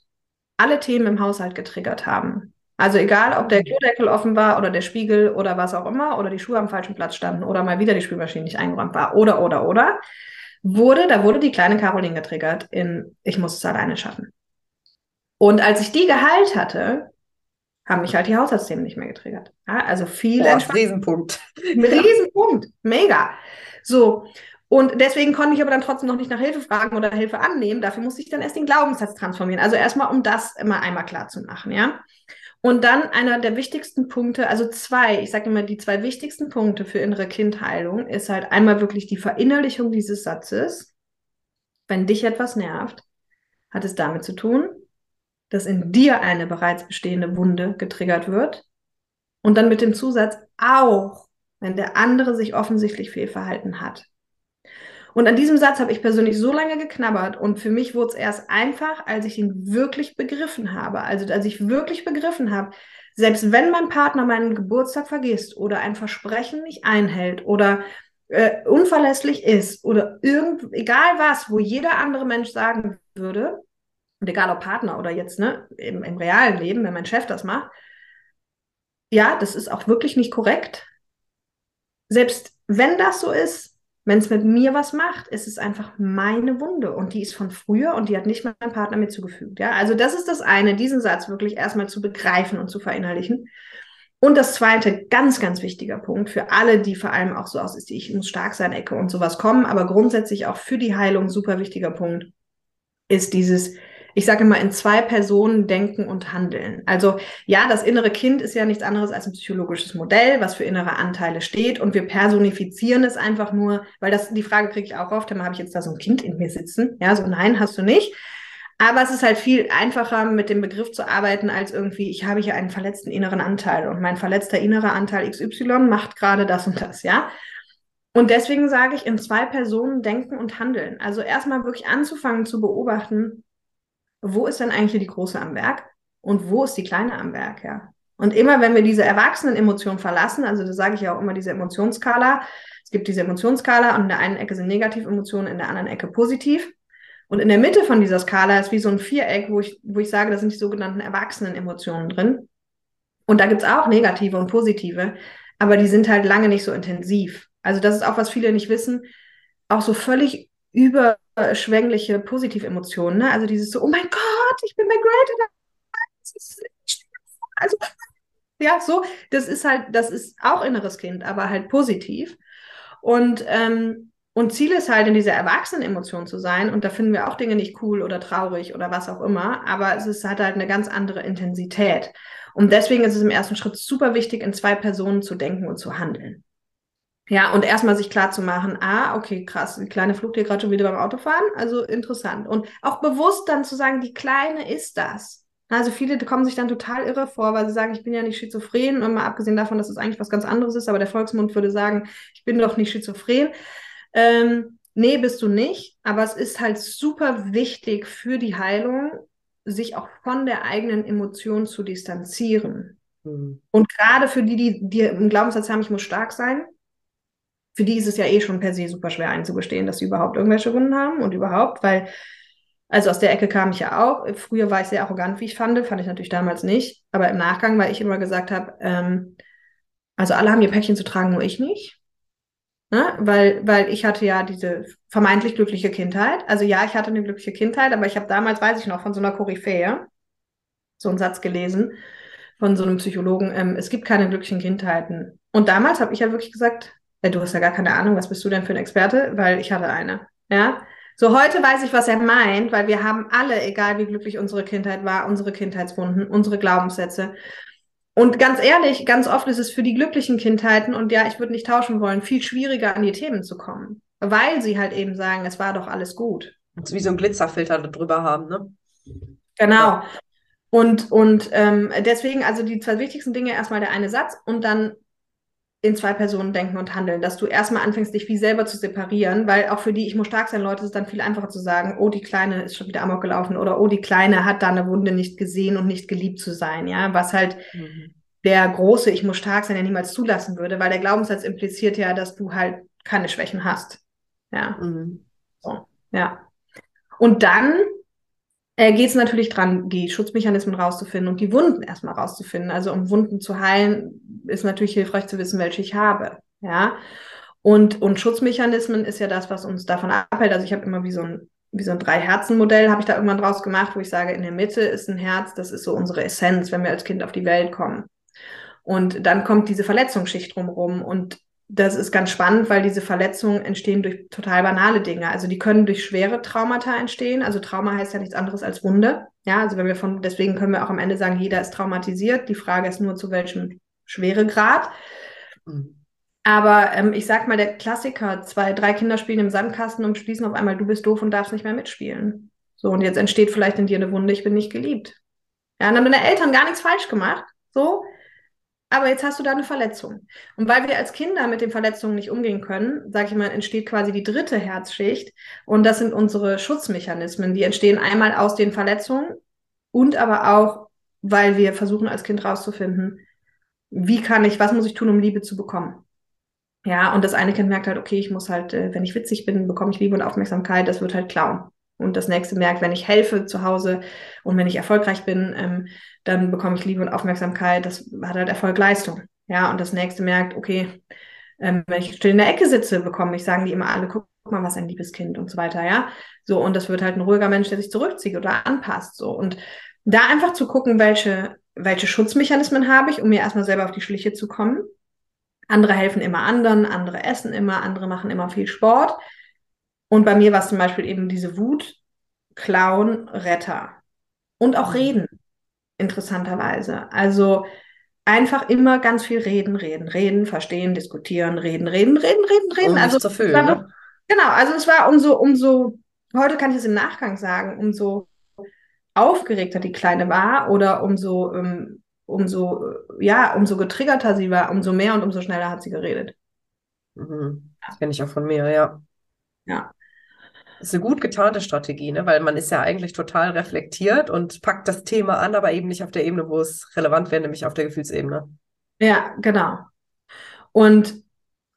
alle Themen im Haushalt getriggert haben. Also egal, ob der Klodeckel offen war oder der Spiegel oder was auch immer, oder die Schuhe am falschen Platz standen oder mal wieder die Spülmaschine nicht eingeräumt war oder, oder, oder, wurde, da wurde die kleine Caroline getriggert in, ich muss es alleine schaffen. Und als ich die geheilt hatte, haben mich halt die Haushaltsthemen nicht mehr getriggert. Ja, also viel Boah, Riesenpunkt. Riesenpunkt. Mega. So. Und deswegen konnte ich aber dann trotzdem noch nicht nach Hilfe fragen oder Hilfe annehmen. Dafür musste ich dann erst den Glaubenssatz transformieren. Also erstmal, um das immer einmal klar zu machen, ja. Und dann einer der wichtigsten Punkte, also zwei, ich sage immer, die zwei wichtigsten Punkte für innere Kindheilung ist halt einmal wirklich die Verinnerlichung dieses Satzes. Wenn dich etwas nervt, hat es damit zu tun, dass in dir eine bereits bestehende Wunde getriggert wird. Und dann mit dem Zusatz auch, wenn der andere sich offensichtlich fehlverhalten hat. Und an diesem Satz habe ich persönlich so lange geknabbert und für mich wurde es erst einfach, als ich ihn wirklich begriffen habe. Also als ich wirklich begriffen habe, selbst wenn mein Partner meinen Geburtstag vergisst oder ein Versprechen nicht einhält oder äh, unverlässlich ist oder irgend, egal was, wo jeder andere Mensch sagen würde, und egal ob Partner oder jetzt ne, im, im realen Leben, wenn mein Chef das macht, ja, das ist auch wirklich nicht korrekt. Selbst wenn das so ist, wenn es mit mir was macht, ist es einfach meine Wunde und die ist von früher und die hat nicht mein Partner mir zugefügt. Ja, also das ist das eine, diesen Satz wirklich erstmal zu begreifen und zu verinnerlichen. Und das zweite, ganz, ganz wichtiger Punkt für alle, die vor allem auch so aus ist, die ich muss stark sein Ecke und sowas kommen, aber grundsätzlich auch für die Heilung super wichtiger Punkt ist dieses ich sage immer, in zwei Personen denken und handeln. Also ja, das innere Kind ist ja nichts anderes als ein psychologisches Modell, was für innere Anteile steht und wir personifizieren es einfach nur, weil das die Frage kriege ich auch oft, habe ich jetzt da so ein Kind in mir sitzen? Ja, so nein, hast du nicht. Aber es ist halt viel einfacher, mit dem Begriff zu arbeiten, als irgendwie, ich habe hier einen verletzten inneren Anteil und mein verletzter innerer Anteil XY macht gerade das und das, ja. Und deswegen sage ich, in zwei Personen denken und handeln. Also erstmal wirklich anzufangen zu beobachten, wo ist denn eigentlich die Große am Werk und wo ist die Kleine am Werk, ja. Und immer, wenn wir diese Erwachsenen-Emotion verlassen, also das sage ich ja auch immer, diese Emotionsskala, es gibt diese Emotionsskala und in der einen Ecke sind Negativemotionen, in der anderen Ecke positiv. Und in der Mitte von dieser Skala ist wie so ein Viereck, wo ich, wo ich sage, da sind die sogenannten Erwachsenen-Emotionen drin. Und da gibt's auch negative und positive, aber die sind halt lange nicht so intensiv. Also das ist auch, was viele nicht wissen, auch so völlig überschwängliche Positivemotionen. Ne? Also dieses so, oh mein Gott, ich bin bei Great also ja, so, das ist halt, das ist auch inneres Kind, aber halt positiv. Und, ähm, und Ziel ist halt, in dieser Erwachsenen-Emotion zu sein. Und da finden wir auch Dinge nicht cool oder traurig oder was auch immer. Aber es ist, hat halt eine ganz andere Intensität. Und deswegen ist es im ersten Schritt super wichtig, in zwei Personen zu denken und zu handeln. Ja, und erstmal sich klar zu machen, ah, okay, krass, die kleine flucht hier gerade schon wieder beim Autofahren, also interessant. Und auch bewusst dann zu sagen, die Kleine ist das. Also viele kommen sich dann total irre vor, weil sie sagen, ich bin ja nicht schizophren und mal abgesehen davon, dass es das eigentlich was ganz anderes ist, aber der Volksmund würde sagen, ich bin doch nicht schizophren. Ähm, nee, bist du nicht, aber es ist halt super wichtig für die Heilung, sich auch von der eigenen Emotion zu distanzieren. Mhm. Und gerade für die, die, die im Glaubenssatz haben, ich muss stark sein, für die ist es ja eh schon per se super schwer einzugestehen, dass sie überhaupt irgendwelche Wunden haben und überhaupt, weil, also aus der Ecke kam ich ja auch. Früher war ich sehr arrogant, wie ich fand, fand ich natürlich damals nicht. Aber im Nachgang, weil ich immer gesagt habe, ähm, also alle haben ihr Päckchen zu tragen, nur ich nicht. Ne? Weil, weil ich hatte ja diese vermeintlich glückliche Kindheit. Also ja, ich hatte eine glückliche Kindheit, aber ich habe damals, weiß ich noch, von so einer Koryphäe so einen Satz gelesen von so einem Psychologen, ähm, es gibt keine glücklichen Kindheiten. Und damals habe ich ja wirklich gesagt, du hast ja gar keine Ahnung, was bist du denn für ein Experte? Weil ich hatte eine. Ja. So heute weiß ich, was er meint, weil wir haben alle, egal wie glücklich unsere Kindheit war, unsere Kindheitswunden, unsere Glaubenssätze. und ganz ehrlich, ganz oft ist es für die glücklichen Kindheiten, und ja, ich würde nicht tauschen wollen, viel schwieriger an die Themen zu kommen, weil sie halt eben sagen, es war doch alles gut. Wie so ein Glitzerfilter drüber haben, ne? Genau. Und, und ähm, deswegen, also die zwei wichtigsten Dinge, erstmal der eine Satz und dann in zwei Personen denken und handeln, dass du erstmal anfängst, dich wie selber zu separieren, weil auch für die ich muss stark sein, Leute, ist es dann viel einfacher zu sagen, oh, die Kleine ist schon wieder amok gelaufen oder oh, die Kleine hat da eine Wunde nicht gesehen und nicht geliebt zu sein, ja, was halt mhm. der große ich muss stark sein, ja niemals zulassen würde, weil der Glaubenssatz impliziert ja, dass du halt keine Schwächen hast, ja, mhm. so, ja. Und dann äh, geht es natürlich dran, die Schutzmechanismen rauszufinden und die Wunden erstmal rauszufinden. Also um Wunden zu heilen, ist natürlich hilfreich zu wissen, welche ich habe. Ja. Und, und Schutzmechanismen ist ja das, was uns davon abhält. Also ich habe immer wie so ein, wie so ein Drei-Herzen-Modell, habe ich da irgendwann draus gemacht, wo ich sage, in der Mitte ist ein Herz, das ist so unsere Essenz, wenn wir als Kind auf die Welt kommen. Und dann kommt diese Verletzungsschicht drumherum. Und das ist ganz spannend, weil diese Verletzungen entstehen durch total banale Dinge. Also die können durch schwere Traumata entstehen. Also Trauma heißt ja nichts anderes als Wunde. Ja, also wenn wir von, deswegen können wir auch am Ende sagen, jeder ist traumatisiert. Die Frage ist nur, zu welchem Schweregrad. Mhm. Aber ähm, ich sag mal, der Klassiker, zwei, drei Kinder spielen im Sandkasten und schließen auf einmal, du bist doof und darfst nicht mehr mitspielen. So, und jetzt entsteht vielleicht in dir eine Wunde, ich bin nicht geliebt. Ja, dann haben deine Eltern gar nichts falsch gemacht. So, aber jetzt hast du da eine Verletzung. Und weil wir als Kinder mit den Verletzungen nicht umgehen können, sage ich mal, entsteht quasi die dritte Herzschicht. Und das sind unsere Schutzmechanismen. Die entstehen einmal aus den Verletzungen und aber auch, weil wir versuchen als Kind rauszufinden, wie kann ich, was muss ich tun, um Liebe zu bekommen. Ja, und das eine Kind merkt halt, okay, ich muss halt, äh, wenn ich witzig bin, bekomme ich Liebe und Aufmerksamkeit, das wird halt klauen. Und das nächste merkt, wenn ich helfe zu Hause und wenn ich erfolgreich bin, ähm, dann bekomme ich Liebe und Aufmerksamkeit. Das hat halt Erfolg, Leistung. Ja, und das nächste merkt, okay, ähm, wenn ich still in der Ecke sitze, bekomme ich, sagen die immer alle, guck mal, was ein liebes Kind und so weiter, ja. So, und das wird halt ein ruhiger Mensch, der sich zurückzieht oder anpasst. So. Und da einfach zu gucken, welche, welche Schutzmechanismen habe ich, um mir erstmal selber auf die Schliche zu kommen. Andere helfen immer anderen, andere essen immer, andere machen immer viel Sport. Und bei mir war es zum Beispiel eben diese Wut, Clown, Retter. Und auch mhm. reden, interessanterweise. Also einfach immer ganz viel reden, reden, reden, verstehen, diskutieren, reden, reden, reden, reden, reden. Um also zu fühlen, war, ne? Genau, also es war umso, umso, heute kann ich es im Nachgang sagen, umso aufgeregter die Kleine war oder umso, um, umso, ja, umso getriggerter sie war, umso mehr und umso schneller hat sie geredet. Mhm. Das kenne ich auch von mir, ja. Ja. Ist eine gut getarnte Strategie, ne? weil man ist ja eigentlich total reflektiert und packt das Thema an, aber eben nicht auf der Ebene, wo es relevant wäre, nämlich auf der Gefühlsebene. Ja, genau. Und,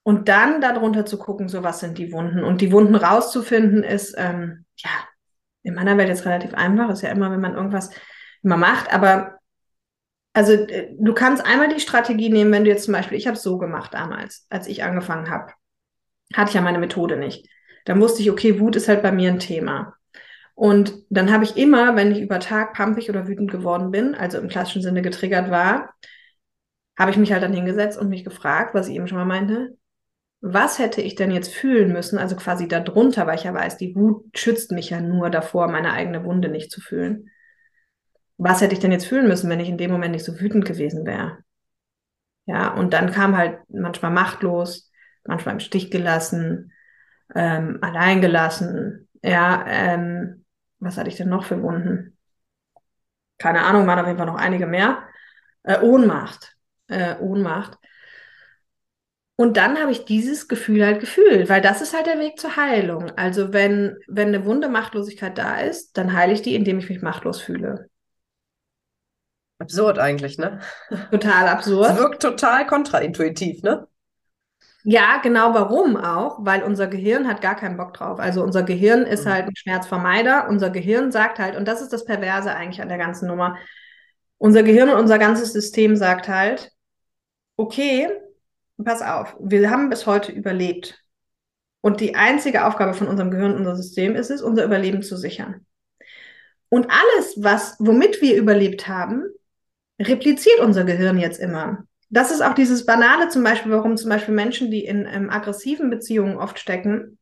und dann darunter zu gucken, so was sind die Wunden. Und die Wunden rauszufinden ist, ähm, ja, in meiner Welt jetzt relativ einfach. Ist ja immer, wenn man irgendwas immer macht, aber also äh, du kannst einmal die Strategie nehmen, wenn du jetzt zum Beispiel, ich habe es so gemacht damals, als ich angefangen habe, hatte ich ja meine Methode nicht dann wusste ich, okay, Wut ist halt bei mir ein Thema. Und dann habe ich immer, wenn ich über Tag pampig oder wütend geworden bin, also im klassischen Sinne getriggert war, habe ich mich halt dann hingesetzt und mich gefragt, was ich eben schon mal meinte, was hätte ich denn jetzt fühlen müssen, also quasi darunter, weil ich ja weiß, die Wut schützt mich ja nur davor, meine eigene Wunde nicht zu fühlen. Was hätte ich denn jetzt fühlen müssen, wenn ich in dem Moment nicht so wütend gewesen wäre? Ja, und dann kam halt manchmal machtlos, manchmal im Stich gelassen, ähm, alleingelassen. Ja, ähm, was hatte ich denn noch für Wunden? Keine Ahnung, waren auf jeden Fall noch einige mehr. Äh, Ohnmacht. Äh, Ohnmacht. Und dann habe ich dieses Gefühl halt gefühlt, weil das ist halt der Weg zur Heilung. Also wenn, wenn eine Wunde Machtlosigkeit da ist, dann heile ich die, indem ich mich machtlos fühle. Absurd eigentlich, ne? Total absurd. Es wirkt total kontraintuitiv, ne? Ja, genau warum auch, weil unser Gehirn hat gar keinen Bock drauf. Also unser Gehirn ist mhm. halt ein Schmerzvermeider. Unser Gehirn sagt halt, und das ist das Perverse eigentlich an der ganzen Nummer, unser Gehirn und unser ganzes System sagt halt, okay, pass auf, wir haben bis heute überlebt. Und die einzige Aufgabe von unserem Gehirn, unser System ist es, unser Überleben zu sichern. Und alles, was, womit wir überlebt haben, repliziert unser Gehirn jetzt immer das ist auch dieses Banale zum Beispiel, warum zum Beispiel Menschen, die in ähm, aggressiven Beziehungen oft stecken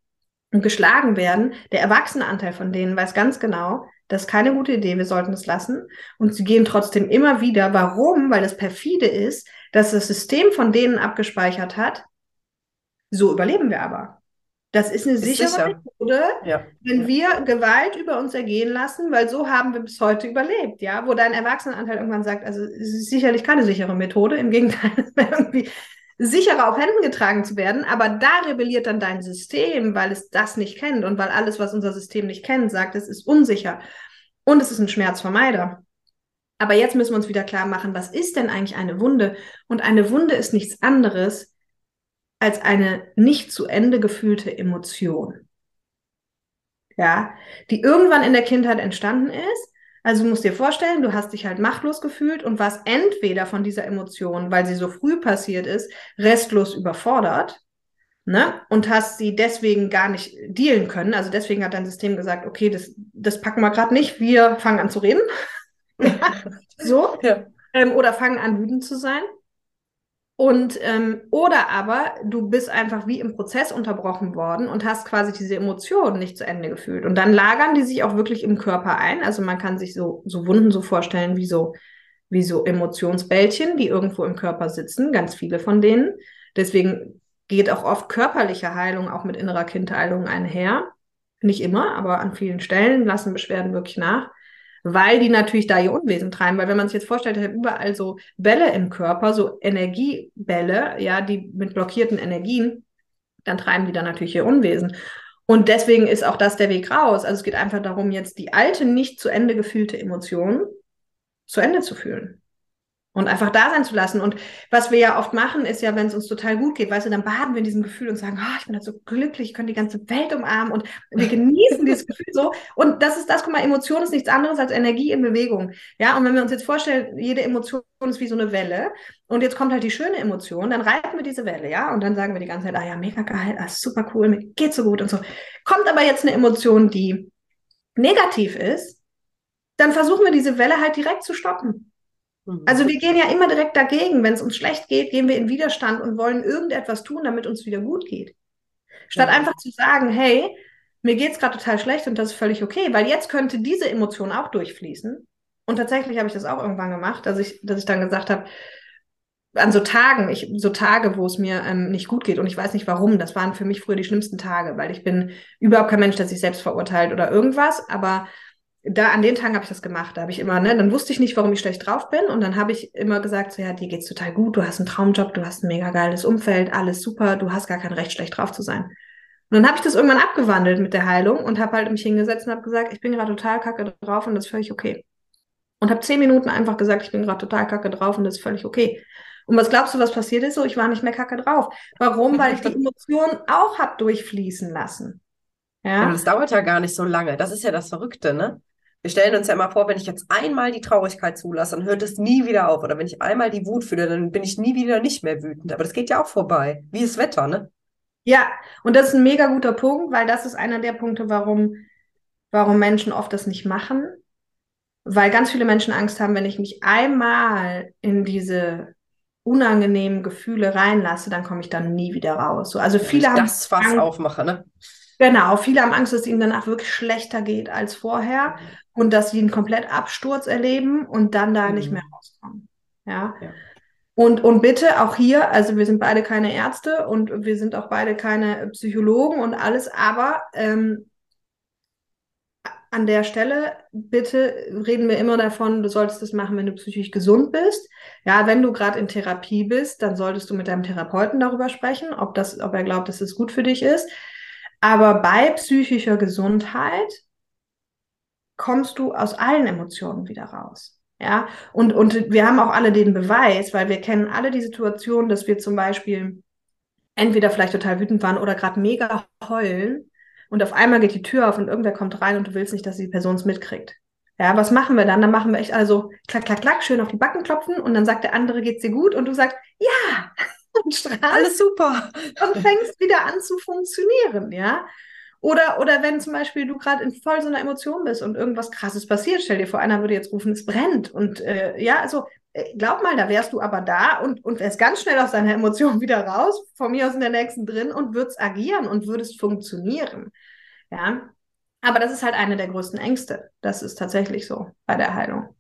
und geschlagen werden, der erwachsene Anteil von denen weiß ganz genau, das ist keine gute Idee, wir sollten es lassen. Und sie gehen trotzdem immer wieder. Warum? Weil das perfide ist, dass das System von denen abgespeichert hat, so überleben wir aber. Das ist eine ist sichere sicher. Methode, ja. wenn wir Gewalt über uns ergehen lassen, weil so haben wir bis heute überlebt, ja, wo dein Erwachsenenanteil irgendwann sagt, also es ist sicherlich keine sichere Methode, im Gegenteil, es wäre irgendwie sicherer auf Händen getragen zu werden, aber da rebelliert dann dein System, weil es das nicht kennt und weil alles, was unser System nicht kennt, sagt, es ist unsicher und es ist ein Schmerzvermeider. Aber jetzt müssen wir uns wieder klar machen, was ist denn eigentlich eine Wunde? Und eine Wunde ist nichts anderes als eine nicht zu Ende gefühlte Emotion. Ja, die irgendwann in der Kindheit entstanden ist. Also du musst dir vorstellen, du hast dich halt machtlos gefühlt und warst entweder von dieser Emotion, weil sie so früh passiert ist, restlos überfordert, ne? Und hast sie deswegen gar nicht dealen können. Also deswegen hat dein System gesagt, okay, das, das packen wir gerade nicht, wir fangen an zu reden. so. Ja. Ähm, oder fangen an, wütend zu sein. Und ähm, oder aber du bist einfach wie im Prozess unterbrochen worden und hast quasi diese Emotionen nicht zu Ende gefühlt. Und dann lagern die sich auch wirklich im Körper ein. Also man kann sich so, so Wunden so vorstellen wie so, wie so Emotionsbällchen, die irgendwo im Körper sitzen, ganz viele von denen. Deswegen geht auch oft körperliche Heilung auch mit innerer Kindheilung einher. Nicht immer, aber an vielen Stellen lassen Beschwerden wirklich nach weil die natürlich da ihr Unwesen treiben. Weil wenn man sich jetzt vorstellt, hat überall so Bälle im Körper, so Energiebälle, ja, die mit blockierten Energien, dann treiben die da natürlich ihr Unwesen. Und deswegen ist auch das der Weg raus. Also es geht einfach darum, jetzt die alte, nicht zu Ende gefühlte Emotion zu Ende zu fühlen und einfach da sein zu lassen. Und was wir ja oft machen, ist ja, wenn es uns total gut geht, weißt du, dann baden wir in diesem Gefühl und sagen, oh, ich bin halt so glücklich, ich kann die ganze Welt umarmen und wir genießen dieses Gefühl so. Und das ist das, guck mal, Emotion ist nichts anderes als Energie in Bewegung. Ja, und wenn wir uns jetzt vorstellen, jede Emotion ist wie so eine Welle und jetzt kommt halt die schöne Emotion, dann reiten wir diese Welle, ja, und dann sagen wir die ganze Zeit, ah ja, mega geil, ah, super cool, mir geht so gut und so. Kommt aber jetzt eine Emotion, die negativ ist, dann versuchen wir diese Welle halt direkt zu stoppen. Mhm. Also wir gehen ja immer direkt dagegen. Wenn es uns schlecht geht, gehen wir in Widerstand und wollen irgendetwas tun, damit uns wieder gut geht. Statt ja. einfach zu sagen, hey, mir geht es gerade total schlecht und das ist völlig okay, weil jetzt könnte diese Emotion auch durchfließen. Und tatsächlich habe ich das auch irgendwann gemacht, dass ich, dass ich dann gesagt habe, an so Tagen, ich, so Tage, wo es mir ähm, nicht gut geht und ich weiß nicht warum, das waren für mich früher die schlimmsten Tage, weil ich bin überhaupt kein Mensch, der sich selbst verurteilt oder irgendwas, aber da an den Tagen habe ich das gemacht. Da habe ich immer, ne, dann wusste ich nicht, warum ich schlecht drauf bin. Und dann habe ich immer gesagt, so ja, dir geht's total gut, du hast einen Traumjob, du hast ein mega geiles Umfeld, alles super, du hast gar kein Recht, schlecht drauf zu sein. Und dann habe ich das irgendwann abgewandelt mit der Heilung und habe halt mich hingesetzt und habe gesagt, ich bin gerade total kacke drauf und das ist völlig okay. Und habe zehn Minuten einfach gesagt, ich bin gerade total kacke drauf und das ist völlig okay. Und was glaubst du, was passiert ist? So, ich war nicht mehr kacke drauf. Warum? Weil ich die Emotionen auch hab durchfließen lassen. Ja. Und das dauert ja gar nicht so lange. Das ist ja das Verrückte, ne? Wir stellen uns ja immer vor, wenn ich jetzt einmal die Traurigkeit zulasse, dann hört es nie wieder auf. Oder wenn ich einmal die Wut fühle, dann bin ich nie wieder nicht mehr wütend. Aber das geht ja auch vorbei. Wie das Wetter, ne? Ja, und das ist ein mega guter Punkt, weil das ist einer der Punkte, warum, warum Menschen oft das nicht machen. Weil ganz viele Menschen Angst haben, wenn ich mich einmal in diese unangenehmen Gefühle reinlasse, dann komme ich dann nie wieder raus. So, also viele haben das Fass aufmache, ne? Genau, viele haben Angst, dass es ihnen danach wirklich schlechter geht als vorher und dass sie einen komplett Absturz erleben und dann da mhm. nicht mehr rauskommen. Ja? ja. Und, und bitte auch hier, also wir sind beide keine Ärzte und wir sind auch beide keine Psychologen und alles, aber ähm, an der Stelle, bitte reden wir immer davon, du solltest das machen, wenn du psychisch gesund bist. Ja, wenn du gerade in Therapie bist, dann solltest du mit deinem Therapeuten darüber sprechen, ob das, ob er glaubt, dass es gut für dich ist. Aber bei psychischer Gesundheit kommst du aus allen Emotionen wieder raus. Ja, und, und wir haben auch alle den Beweis, weil wir kennen alle die Situation, dass wir zum Beispiel entweder vielleicht total wütend waren oder gerade mega heulen und auf einmal geht die Tür auf und irgendwer kommt rein und du willst nicht, dass die Person es mitkriegt. Ja, was machen wir dann? Dann machen wir echt also klack, klack, klack, schön auf die Backen klopfen und dann sagt der andere, geht's dir gut? Und du sagst, ja, strahlst. Alles super. Und fängst wieder an zu funktionieren, ja. Oder, oder wenn zum Beispiel du gerade in voll so einer Emotion bist und irgendwas krasses passiert, stell dir vor, einer würde jetzt rufen, es brennt. Und äh, ja, also äh, glaub mal, da wärst du aber da und, und wärst ganz schnell aus deiner Emotion wieder raus, von mir aus in der nächsten drin und würdest agieren und würdest funktionieren. Ja. Aber das ist halt eine der größten Ängste. Das ist tatsächlich so bei der Heilung.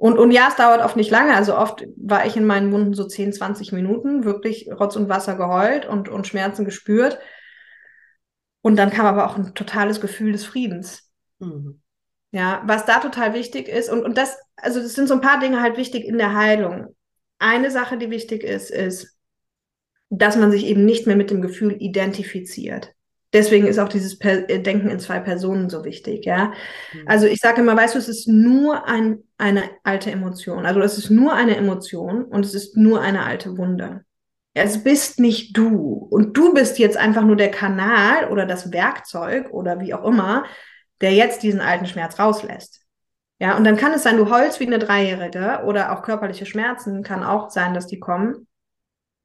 Und, und ja, es dauert oft nicht lange. Also oft war ich in meinen Wunden so 10, 20 Minuten, wirklich Rotz und Wasser geheult und, und Schmerzen gespürt. Und dann kam aber auch ein totales Gefühl des Friedens. Mhm. Ja, was da total wichtig ist, und, und das, also das sind so ein paar Dinge halt wichtig in der Heilung. Eine Sache, die wichtig ist, ist, dass man sich eben nicht mehr mit dem Gefühl identifiziert. Deswegen ist auch dieses per äh, Denken in zwei Personen so wichtig, ja. Mhm. Also ich sage immer, weißt du, es ist nur ein, eine alte Emotion. Also es ist nur eine Emotion und es ist nur eine alte Wunde. Es bist nicht du. Und du bist jetzt einfach nur der Kanal oder das Werkzeug oder wie auch immer, der jetzt diesen alten Schmerz rauslässt. Ja, und dann kann es sein, du heulst wie eine Dreijährige oder auch körperliche Schmerzen kann auch sein, dass die kommen.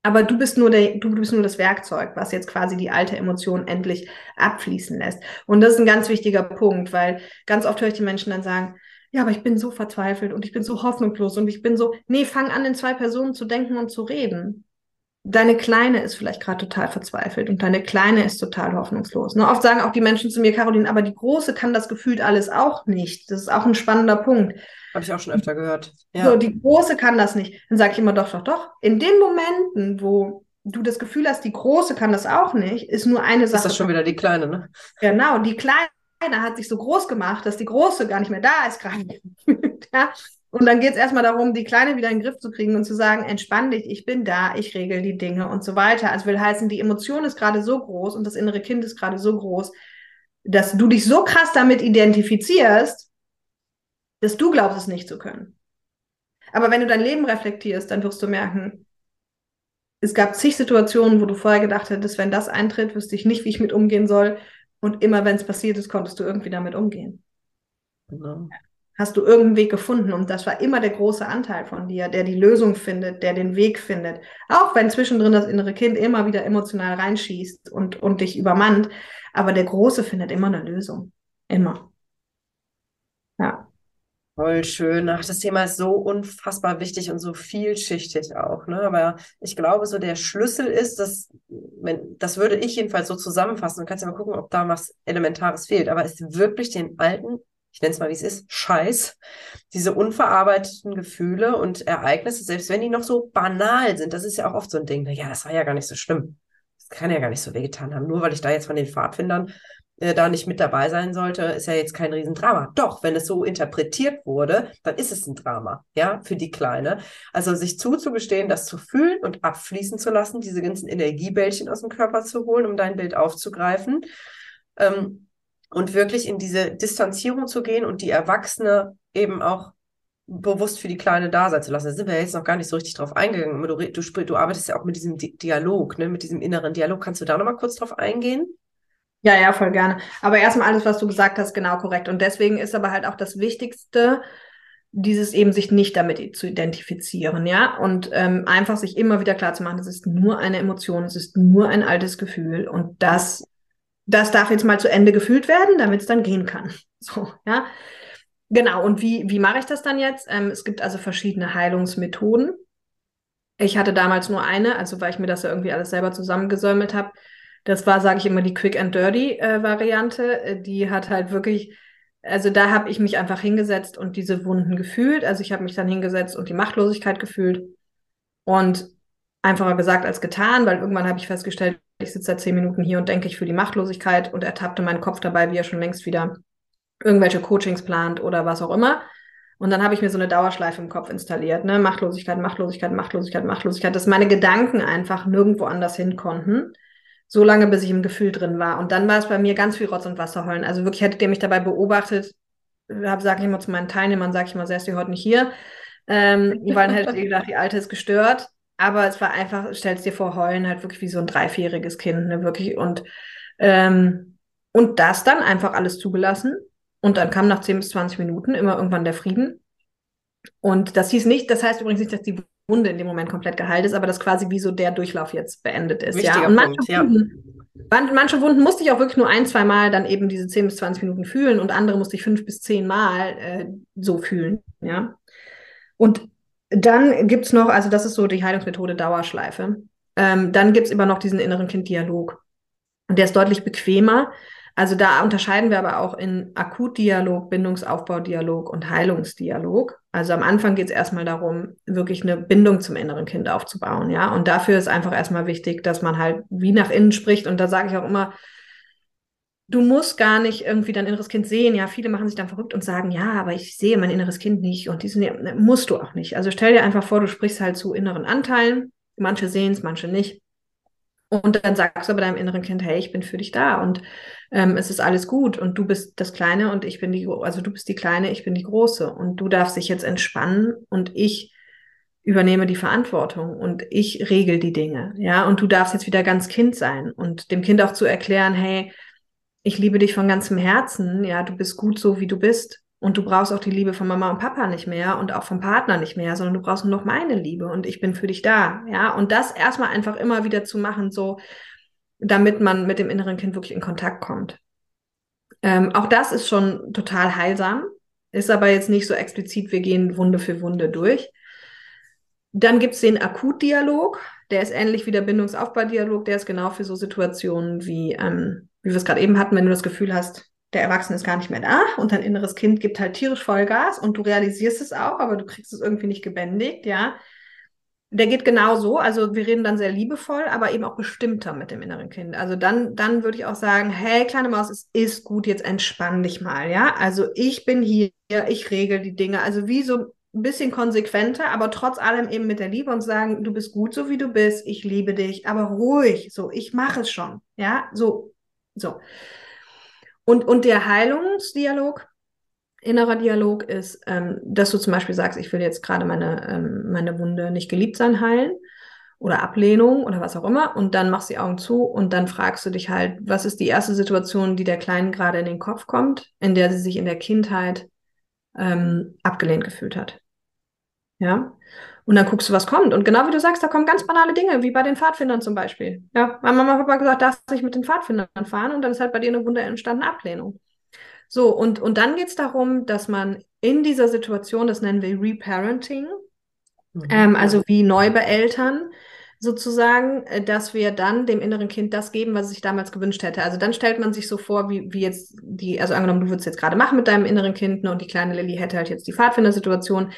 Aber du bist nur der, du bist nur das Werkzeug, was jetzt quasi die alte Emotion endlich abfließen lässt. Und das ist ein ganz wichtiger Punkt, weil ganz oft höre ich die Menschen dann sagen, ja, aber ich bin so verzweifelt und ich bin so hoffnungslos und ich bin so, nee, fang an, in zwei Personen zu denken und zu reden. Deine Kleine ist vielleicht gerade total verzweifelt und deine Kleine ist total hoffnungslos. Ne? Oft sagen auch die Menschen zu mir, Caroline, aber die Große kann das gefühlt alles auch nicht. Das ist auch ein spannender Punkt. Habe ich auch schon öfter gehört. Ja. So, die Große kann das nicht. Dann sage ich immer, doch, doch, doch. In den Momenten, wo du das Gefühl hast, die Große kann das auch nicht, ist nur eine Sache. Ist das schon wieder die Kleine, ne? Genau, die Kleine hat sich so groß gemacht, dass die Große gar nicht mehr da ist gerade. ja? Und dann geht es erstmal darum, die Kleine wieder in den Griff zu kriegen und zu sagen, entspann dich, ich bin da, ich regel die Dinge und so weiter. Also will heißen, die Emotion ist gerade so groß und das innere Kind ist gerade so groß, dass du dich so krass damit identifizierst, dass du glaubst, es nicht zu können. Aber wenn du dein Leben reflektierst, dann wirst du merken, es gab zig Situationen, wo du vorher gedacht hättest, wenn das eintritt, wüsste ich nicht, wie ich mit umgehen soll. Und immer wenn es passiert ist, konntest du irgendwie damit umgehen. Genau. Hast du irgendeinen Weg gefunden? Und das war immer der große Anteil von dir, der die Lösung findet, der den Weg findet. Auch wenn zwischendrin das innere Kind immer wieder emotional reinschießt und, und dich übermannt. Aber der Große findet immer eine Lösung. Immer. Ja. Voll schön. Ach, das Thema ist so unfassbar wichtig und so vielschichtig auch. Ne? Aber ich glaube, so der Schlüssel ist, dass, wenn, das würde ich jedenfalls so zusammenfassen. Du kannst ja mal gucken, ob da was Elementares fehlt. Aber es wirklich den alten, ich nenne es mal wie es ist, Scheiß, diese unverarbeiteten Gefühle und Ereignisse, selbst wenn die noch so banal sind, das ist ja auch oft so ein Ding. Ja, das war ja gar nicht so schlimm. Das kann ja gar nicht so wehgetan haben. Nur weil ich da jetzt von den Pfadfindern äh, da nicht mit dabei sein sollte, ist ja jetzt kein Riesendrama. Doch, wenn es so interpretiert wurde, dann ist es ein Drama, ja, für die Kleine. Also sich zuzugestehen, das zu fühlen und abfließen zu lassen, diese ganzen Energiebällchen aus dem Körper zu holen, um dein Bild aufzugreifen. Ähm, und wirklich in diese Distanzierung zu gehen und die Erwachsene eben auch bewusst für die Kleine da sein zu lassen. Da sind wir jetzt noch gar nicht so richtig drauf eingegangen. Du, du, du arbeitest ja auch mit diesem Dialog, ne, mit diesem inneren Dialog. Kannst du da nochmal kurz drauf eingehen? Ja, ja, voll gerne. Aber erstmal alles, was du gesagt hast, genau korrekt. Und deswegen ist aber halt auch das Wichtigste, dieses eben sich nicht damit zu identifizieren, ja, und ähm, einfach sich immer wieder klar zu machen, es ist nur eine Emotion, es ist nur ein altes Gefühl und das, das darf jetzt mal zu Ende gefühlt werden, damit es dann gehen kann. So, ja. Genau. Und wie, wie mache ich das dann jetzt? Ähm, es gibt also verschiedene Heilungsmethoden. Ich hatte damals nur eine, also weil ich mir das ja irgendwie alles selber zusammengesäumelt habe. Das war, sage ich immer, die Quick and Dirty äh, Variante. Äh, die hat halt wirklich, also da habe ich mich einfach hingesetzt und diese Wunden gefühlt. Also ich habe mich dann hingesetzt und die Machtlosigkeit gefühlt. Und einfacher gesagt als getan, weil irgendwann habe ich festgestellt, ich sitze seit zehn Minuten hier und denke ich für die Machtlosigkeit und ertappte meinen Kopf dabei, wie er schon längst wieder irgendwelche Coachings plant oder was auch immer. Und dann habe ich mir so eine Dauerschleife im Kopf installiert, ne? Machtlosigkeit, Machtlosigkeit, Machtlosigkeit, Machtlosigkeit, dass meine Gedanken einfach nirgendwo anders hin konnten so lange, bis ich im Gefühl drin war. Und dann war es bei mir ganz viel Rotz und Wasser heulen. Also wirklich hättet ihr mich dabei beobachtet, habe, sage ich immer zu meinen Teilnehmern, sage ich mal, sehr ist heute nicht hier. Ähm, weil dann hättet ihr gedacht, die Alte ist gestört. Aber es war einfach, stellst dir vor, heulen halt wirklich wie so ein dreivierjähriges Kind, ne, wirklich. Und, ähm, und das dann einfach alles zugelassen. Und dann kam nach 10 bis 20 Minuten immer irgendwann der Frieden. Und das hieß nicht, das heißt übrigens nicht, dass die Wunde in dem Moment komplett geheilt ist, aber dass quasi wie so der Durchlauf jetzt beendet ist. Wichtiger ja, und manche, Punkt, Wunden, ja. manche Wunden musste ich auch wirklich nur ein, zwei Mal dann eben diese 10 bis 20 Minuten fühlen und andere musste ich fünf bis zehn Mal äh, so fühlen. Ja. Und dann gibt es noch, also das ist so die Heilungsmethode Dauerschleife. Ähm, dann gibt es immer noch diesen inneren Kind-Dialog. Und der ist deutlich bequemer, Also da unterscheiden wir aber auch in Akutdialog, Bindungsaufbaudialog und Heilungsdialog. Also am Anfang geht es erstmal darum, wirklich eine Bindung zum inneren Kind aufzubauen, ja. Und dafür ist einfach erstmal wichtig, dass man halt wie nach innen spricht. Und da sage ich auch immer, du musst gar nicht irgendwie dein inneres Kind sehen. Ja, viele machen sich dann verrückt und sagen, ja, aber ich sehe mein inneres Kind nicht. Und diesen ne, musst du auch nicht. Also stell dir einfach vor, du sprichst halt zu inneren Anteilen. Manche sehen es, manche nicht. Und dann sagst du aber deinem inneren Kind, hey, ich bin für dich da und ähm, es ist alles gut und du bist das Kleine und ich bin die, also du bist die Kleine, ich bin die Große und du darfst dich jetzt entspannen und ich übernehme die Verantwortung und ich regel die Dinge, ja, und du darfst jetzt wieder ganz Kind sein und dem Kind auch zu erklären, hey, ich liebe dich von ganzem Herzen, ja, du bist gut so, wie du bist und du brauchst auch die Liebe von Mama und Papa nicht mehr und auch vom Partner nicht mehr, sondern du brauchst nur noch meine Liebe und ich bin für dich da. Ja, und das erstmal einfach immer wieder zu machen, so, damit man mit dem inneren Kind wirklich in Kontakt kommt. Ähm, auch das ist schon total heilsam, ist aber jetzt nicht so explizit, wir gehen Wunde für Wunde durch. Dann gibt es den Akutdialog, der ist ähnlich wie der Bindungsaufbaudialog, der ist genau für so Situationen wie, ähm, wie wir es gerade eben hatten, wenn du das Gefühl hast, der Erwachsene ist gar nicht mehr da und dein inneres Kind gibt halt tierisch Vollgas und du realisierst es auch, aber du kriegst es irgendwie nicht gebändigt, ja. Der geht genau so, also wir reden dann sehr liebevoll, aber eben auch bestimmter mit dem inneren Kind. Also dann, dann würde ich auch sagen, hey, kleine Maus, es ist gut, jetzt entspann dich mal, ja. Also ich bin hier, ich regel die Dinge, also wie so ein bisschen konsequenter, aber trotz allem eben mit der Liebe und sagen, du bist gut so wie du bist, ich liebe dich, aber ruhig, so, ich mache es schon, ja, so, so. Und, und der Heilungsdialog, innerer Dialog ist, ähm, dass du zum Beispiel sagst, ich will jetzt gerade meine, ähm, meine Wunde nicht geliebt sein heilen oder Ablehnung oder was auch immer und dann machst du die Augen zu und dann fragst du dich halt, was ist die erste Situation, die der Kleinen gerade in den Kopf kommt, in der sie sich in der Kindheit ähm, abgelehnt gefühlt hat. Ja. Und dann guckst du, was kommt. Und genau wie du sagst, da kommen ganz banale Dinge, wie bei den Pfadfindern zum Beispiel. Ja, meine Mama und Papa gesagt, darfst nicht mit den Pfadfindern fahren und dann ist halt bei dir eine Wunder entstanden Ablehnung. So, und, und dann geht es darum, dass man in dieser Situation, das nennen wir Reparenting, mhm. ähm, also wie Neubeeltern, sozusagen, äh, dass wir dann dem inneren Kind das geben, was es sich damals gewünscht hätte. Also dann stellt man sich so vor, wie, wie jetzt die, also angenommen, du würdest jetzt gerade machen mit deinem inneren Kind ne, und die kleine Lilly hätte halt jetzt die Pfadfindersituation.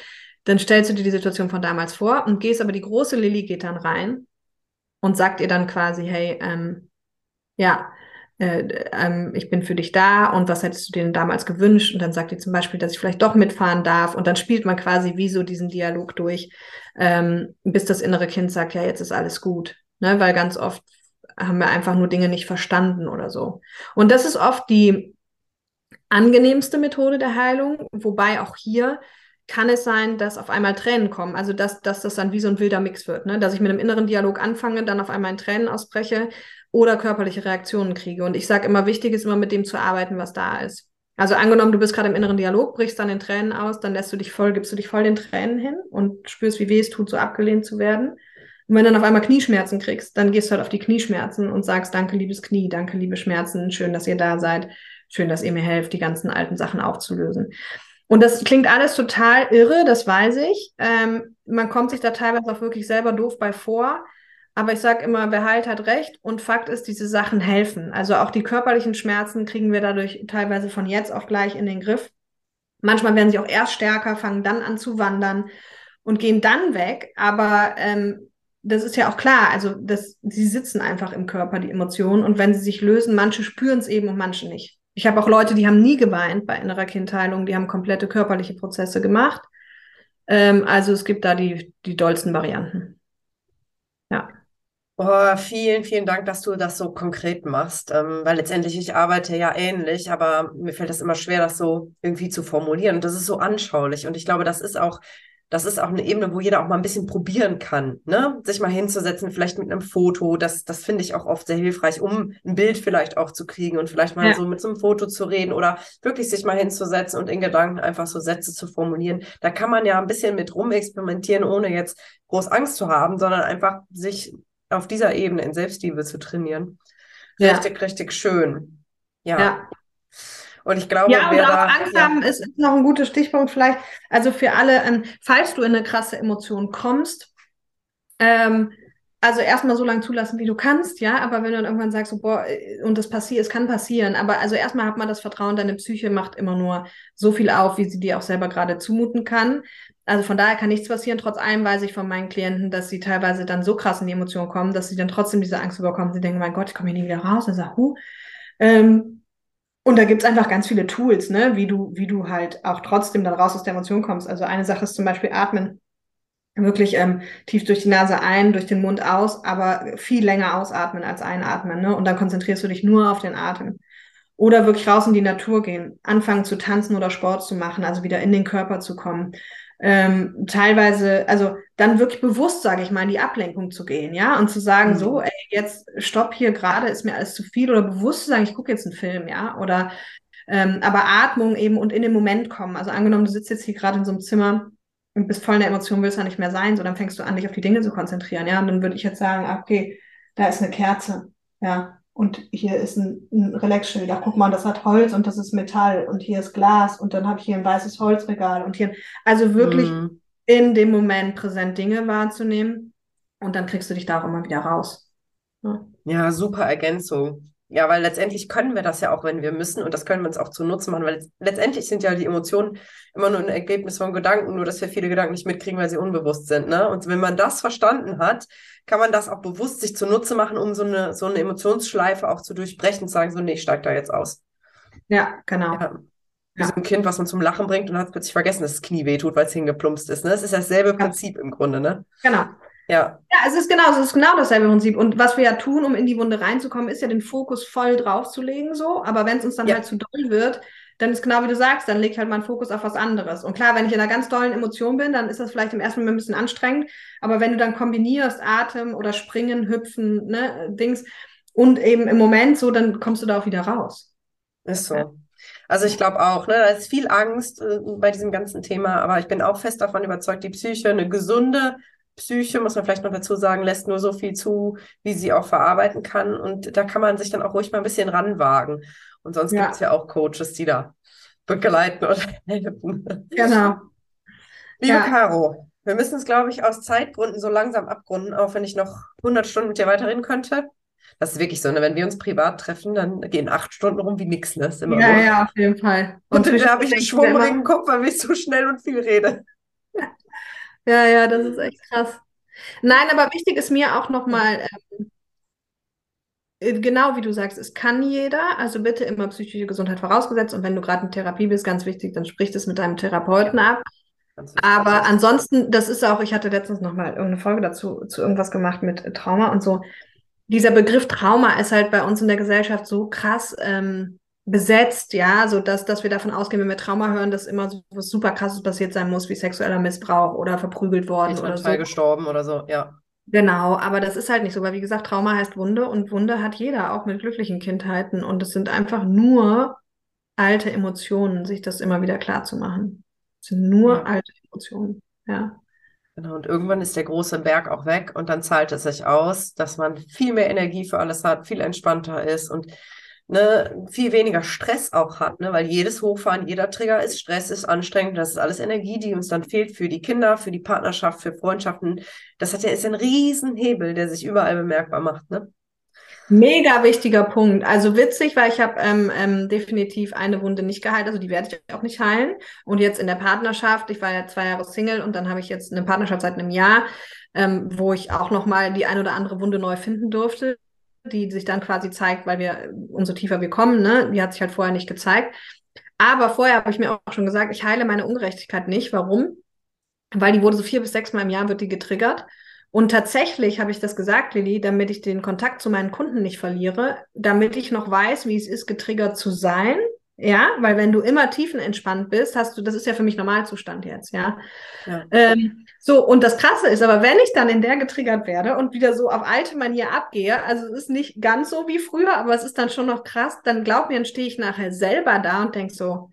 Dann stellst du dir die Situation von damals vor und gehst aber die große Lilly geht dann rein und sagt ihr dann quasi, hey, ähm, ja, äh, ähm, ich bin für dich da und was hättest du denn damals gewünscht? Und dann sagt ihr zum Beispiel, dass ich vielleicht doch mitfahren darf und dann spielt man quasi wie so diesen Dialog durch, ähm, bis das innere Kind sagt, ja, jetzt ist alles gut. Ne? Weil ganz oft haben wir einfach nur Dinge nicht verstanden oder so. Und das ist oft die angenehmste Methode der Heilung, wobei auch hier kann es sein, dass auf einmal Tränen kommen. Also dass, dass das dann wie so ein wilder Mix wird, ne? Dass ich mit einem inneren Dialog anfange, dann auf einmal in Tränen ausbreche oder körperliche Reaktionen kriege. Und ich sage immer, wichtig ist immer mit dem zu arbeiten, was da ist. Also angenommen, du bist gerade im inneren Dialog, brichst dann in Tränen aus, dann lässt du dich voll, gibst du dich voll den Tränen hin und spürst, wie weh es tut, so abgelehnt zu werden. Und wenn du dann auf einmal Knieschmerzen kriegst, dann gehst du halt auf die Knieschmerzen und sagst, danke, liebes Knie, danke, liebe Schmerzen, schön, dass ihr da seid, schön, dass ihr mir helft, die ganzen alten Sachen aufzulösen. Und das klingt alles total irre, das weiß ich. Ähm, man kommt sich da teilweise auch wirklich selber doof bei vor. Aber ich sage immer, wer heilt, hat recht. Und Fakt ist, diese Sachen helfen. Also auch die körperlichen Schmerzen kriegen wir dadurch teilweise von jetzt auf gleich in den Griff. Manchmal werden sie auch erst stärker, fangen dann an zu wandern und gehen dann weg. Aber ähm, das ist ja auch klar. Also das, sie sitzen einfach im Körper, die Emotionen. Und wenn sie sich lösen, manche spüren es eben und manche nicht. Ich habe auch Leute, die haben nie geweint bei innerer Kindheilung, die haben komplette körperliche Prozesse gemacht. Ähm, also es gibt da die, die dollsten Varianten. Oh, vielen, vielen Dank, dass du das so konkret machst, ähm, weil letztendlich ich arbeite ja ähnlich, aber mir fällt das immer schwer, das so irgendwie zu formulieren. Und das ist so anschaulich. Und ich glaube, das ist auch das ist auch eine Ebene, wo jeder auch mal ein bisschen probieren kann, ne? Sich mal hinzusetzen, vielleicht mit einem Foto. Das, das finde ich auch oft sehr hilfreich, um ein Bild vielleicht auch zu kriegen und vielleicht mal ja. so mit so einem Foto zu reden oder wirklich sich mal hinzusetzen und in Gedanken einfach so Sätze zu formulieren. Da kann man ja ein bisschen mit rumexperimentieren, ohne jetzt groß Angst zu haben, sondern einfach sich auf dieser Ebene in Selbstliebe zu trainieren. Richtig, ja. richtig schön. ja. ja. Und ich glaube, ja, und auch da, Angst ja. haben ist, ist, noch ein guter Stichpunkt vielleicht. Also für alle, ähm, falls du in eine krasse Emotion kommst, ähm, also erstmal so lange zulassen, wie du kannst, ja, aber wenn du dann irgendwann sagst, so, boah, äh, und das passiert, es kann passieren, aber also erstmal hat man das Vertrauen, deine Psyche macht immer nur so viel auf, wie sie dir auch selber gerade zumuten kann. Also von daher kann nichts passieren. Trotz allem weiß ich von meinen Klienten, dass sie teilweise dann so krass in die Emotionen kommen, dass sie dann trotzdem diese Angst überkommen. Sie denken, mein Gott, ich komme hier nie wieder raus. Und sag, huh. Ähm, und da gibt's einfach ganz viele Tools, ne, wie du, wie du halt auch trotzdem dann raus aus der Emotion kommst. Also eine Sache ist zum Beispiel Atmen wirklich ähm, tief durch die Nase ein, durch den Mund aus, aber viel länger ausatmen als einatmen. Ne? Und dann konzentrierst du dich nur auf den Atem. Oder wirklich raus in die Natur gehen, anfangen zu tanzen oder Sport zu machen, also wieder in den Körper zu kommen. Ähm, teilweise, also dann wirklich bewusst, sage ich mal, in die Ablenkung zu gehen, ja, und zu sagen, mhm. so, ey, jetzt stopp hier gerade, ist mir alles zu viel, oder bewusst zu sagen, ich gucke jetzt einen Film, ja, oder ähm, aber Atmung eben und in den Moment kommen. Also angenommen, du sitzt jetzt hier gerade in so einem Zimmer und bist voll in der Emotion, willst du nicht mehr sein, so dann fängst du an, dich auf die Dinge zu konzentrieren, ja. Und dann würde ich jetzt sagen, ah, okay, da ist eine Kerze, ja. Und hier ist ein, ein Relaxschild. Da guck mal, das hat Holz und das ist Metall und hier ist Glas und dann habe ich hier ein weißes Holzregal und hier, also wirklich mm. in dem Moment präsent Dinge wahrzunehmen und dann kriegst du dich da auch immer wieder raus. Ja, ja super Ergänzung. Ja, weil letztendlich können wir das ja auch, wenn wir müssen, und das können wir uns auch zu Nutzen machen, weil letztendlich sind ja die Emotionen immer nur ein Ergebnis von Gedanken, nur dass wir viele Gedanken nicht mitkriegen, weil sie unbewusst sind. Ne? Und wenn man das verstanden hat, kann man das auch bewusst sich zunutze machen, um so eine, so eine Emotionsschleife auch zu durchbrechen und sagen, so, nee, ich steig da jetzt aus. Ja, genau. Ja. Wie so ein Kind, was man zum Lachen bringt und hat plötzlich vergessen, dass das Knie wehtut, weil es hingeplumpst ist. Ne? Das ist dasselbe Prinzip im Grunde, ne? Genau. Ja. Ja, es ist genau, es ist genau dasselbe Prinzip. Und was wir ja tun, um in die Wunde reinzukommen, ist ja den Fokus voll draufzulegen, so. Aber wenn es uns dann ja. halt zu doll wird, dann ist genau wie du sagst, dann legt halt mein Fokus auf was anderes. Und klar, wenn ich in einer ganz dollen Emotion bin, dann ist das vielleicht im ersten Moment ein bisschen anstrengend. Aber wenn du dann kombinierst, Atem oder Springen, Hüpfen, ne, Dings, und eben im Moment so, dann kommst du da auch wieder raus. Ist so. Ja. Also ich glaube auch, ne, da ist viel Angst äh, bei diesem ganzen Thema, aber ich bin auch fest davon überzeugt, die Psyche, eine gesunde Psyche, muss man vielleicht noch dazu sagen, lässt nur so viel zu, wie sie auch verarbeiten kann. Und da kann man sich dann auch ruhig mal ein bisschen ranwagen. Und sonst ja. gibt es ja auch Coaches, die da begleiten und helfen. Genau. Liebe ja. Caro, wir müssen es, glaube ich, aus Zeitgründen so langsam abrunden, auch wenn ich noch 100 Stunden mit dir weiterreden könnte. Das ist wirklich so, ne? wenn wir uns privat treffen, dann gehen acht Stunden rum wie nix. Ne? Ist immer ja, so. ja, auf jeden Fall. Und, und da habe ich einen schwummrigen Kopf, weil ich so schnell und viel rede. Ja, ja, das ist echt krass. Nein, aber wichtig ist mir auch nochmal, ähm, äh, genau wie du sagst, es kann jeder, also bitte immer psychische Gesundheit vorausgesetzt und wenn du gerade in Therapie bist, ganz wichtig, dann sprich das mit deinem Therapeuten ab. Aber ansonsten, das ist auch, ich hatte letztens nochmal irgendeine Folge dazu, zu irgendwas gemacht mit Trauma und so. Dieser Begriff Trauma ist halt bei uns in der Gesellschaft so krass ähm, besetzt, ja, so dass, dass wir davon ausgehen, wenn wir Trauma hören, dass immer so was super krasses passiert sein muss, wie sexueller Missbrauch oder verprügelt worden oder so. gestorben oder so, ja. Genau, aber das ist halt nicht so, weil wie gesagt, Trauma heißt Wunde und Wunde hat jeder, auch mit glücklichen Kindheiten und es sind einfach nur alte Emotionen, sich das immer wieder klar zu machen. Es sind nur ja. alte Emotionen, ja. Genau, und irgendwann ist der große Berg auch weg und dann zahlt es sich aus, dass man viel mehr Energie für alles hat, viel entspannter ist und ne, viel weniger Stress auch hat, ne, weil jedes Hochfahren, jeder Trigger ist Stress, ist anstrengend, das ist alles Energie, die uns dann fehlt für die Kinder, für die Partnerschaft, für Freundschaften. Das hat ja ist ein Riesenhebel, der sich überall bemerkbar macht, ne? Mega wichtiger Punkt. Also witzig, weil ich habe ähm, ähm, definitiv eine Wunde nicht geheilt, also die werde ich auch nicht heilen. Und jetzt in der Partnerschaft, ich war ja zwei Jahre Single und dann habe ich jetzt eine Partnerschaft seit einem Jahr, ähm, wo ich auch noch mal die ein oder andere Wunde neu finden durfte die sich dann quasi zeigt, weil wir, umso tiefer wir kommen, ne, die hat sich halt vorher nicht gezeigt. Aber vorher habe ich mir auch schon gesagt, ich heile meine Ungerechtigkeit nicht. Warum? Weil die wurde so vier bis sechs Mal im Jahr wird die getriggert. Und tatsächlich habe ich das gesagt, Lilly, damit ich den Kontakt zu meinen Kunden nicht verliere, damit ich noch weiß, wie es ist, getriggert zu sein, ja, weil wenn du immer tiefenentspannt bist, hast du, das ist ja für mich Normalzustand jetzt, ja. ja. Ähm, so, und das Krasse ist aber, wenn ich dann in der getriggert werde und wieder so auf alte Manier abgehe, also es ist nicht ganz so wie früher, aber es ist dann schon noch krass, dann glaub mir, dann stehe ich nachher selber da und denk so,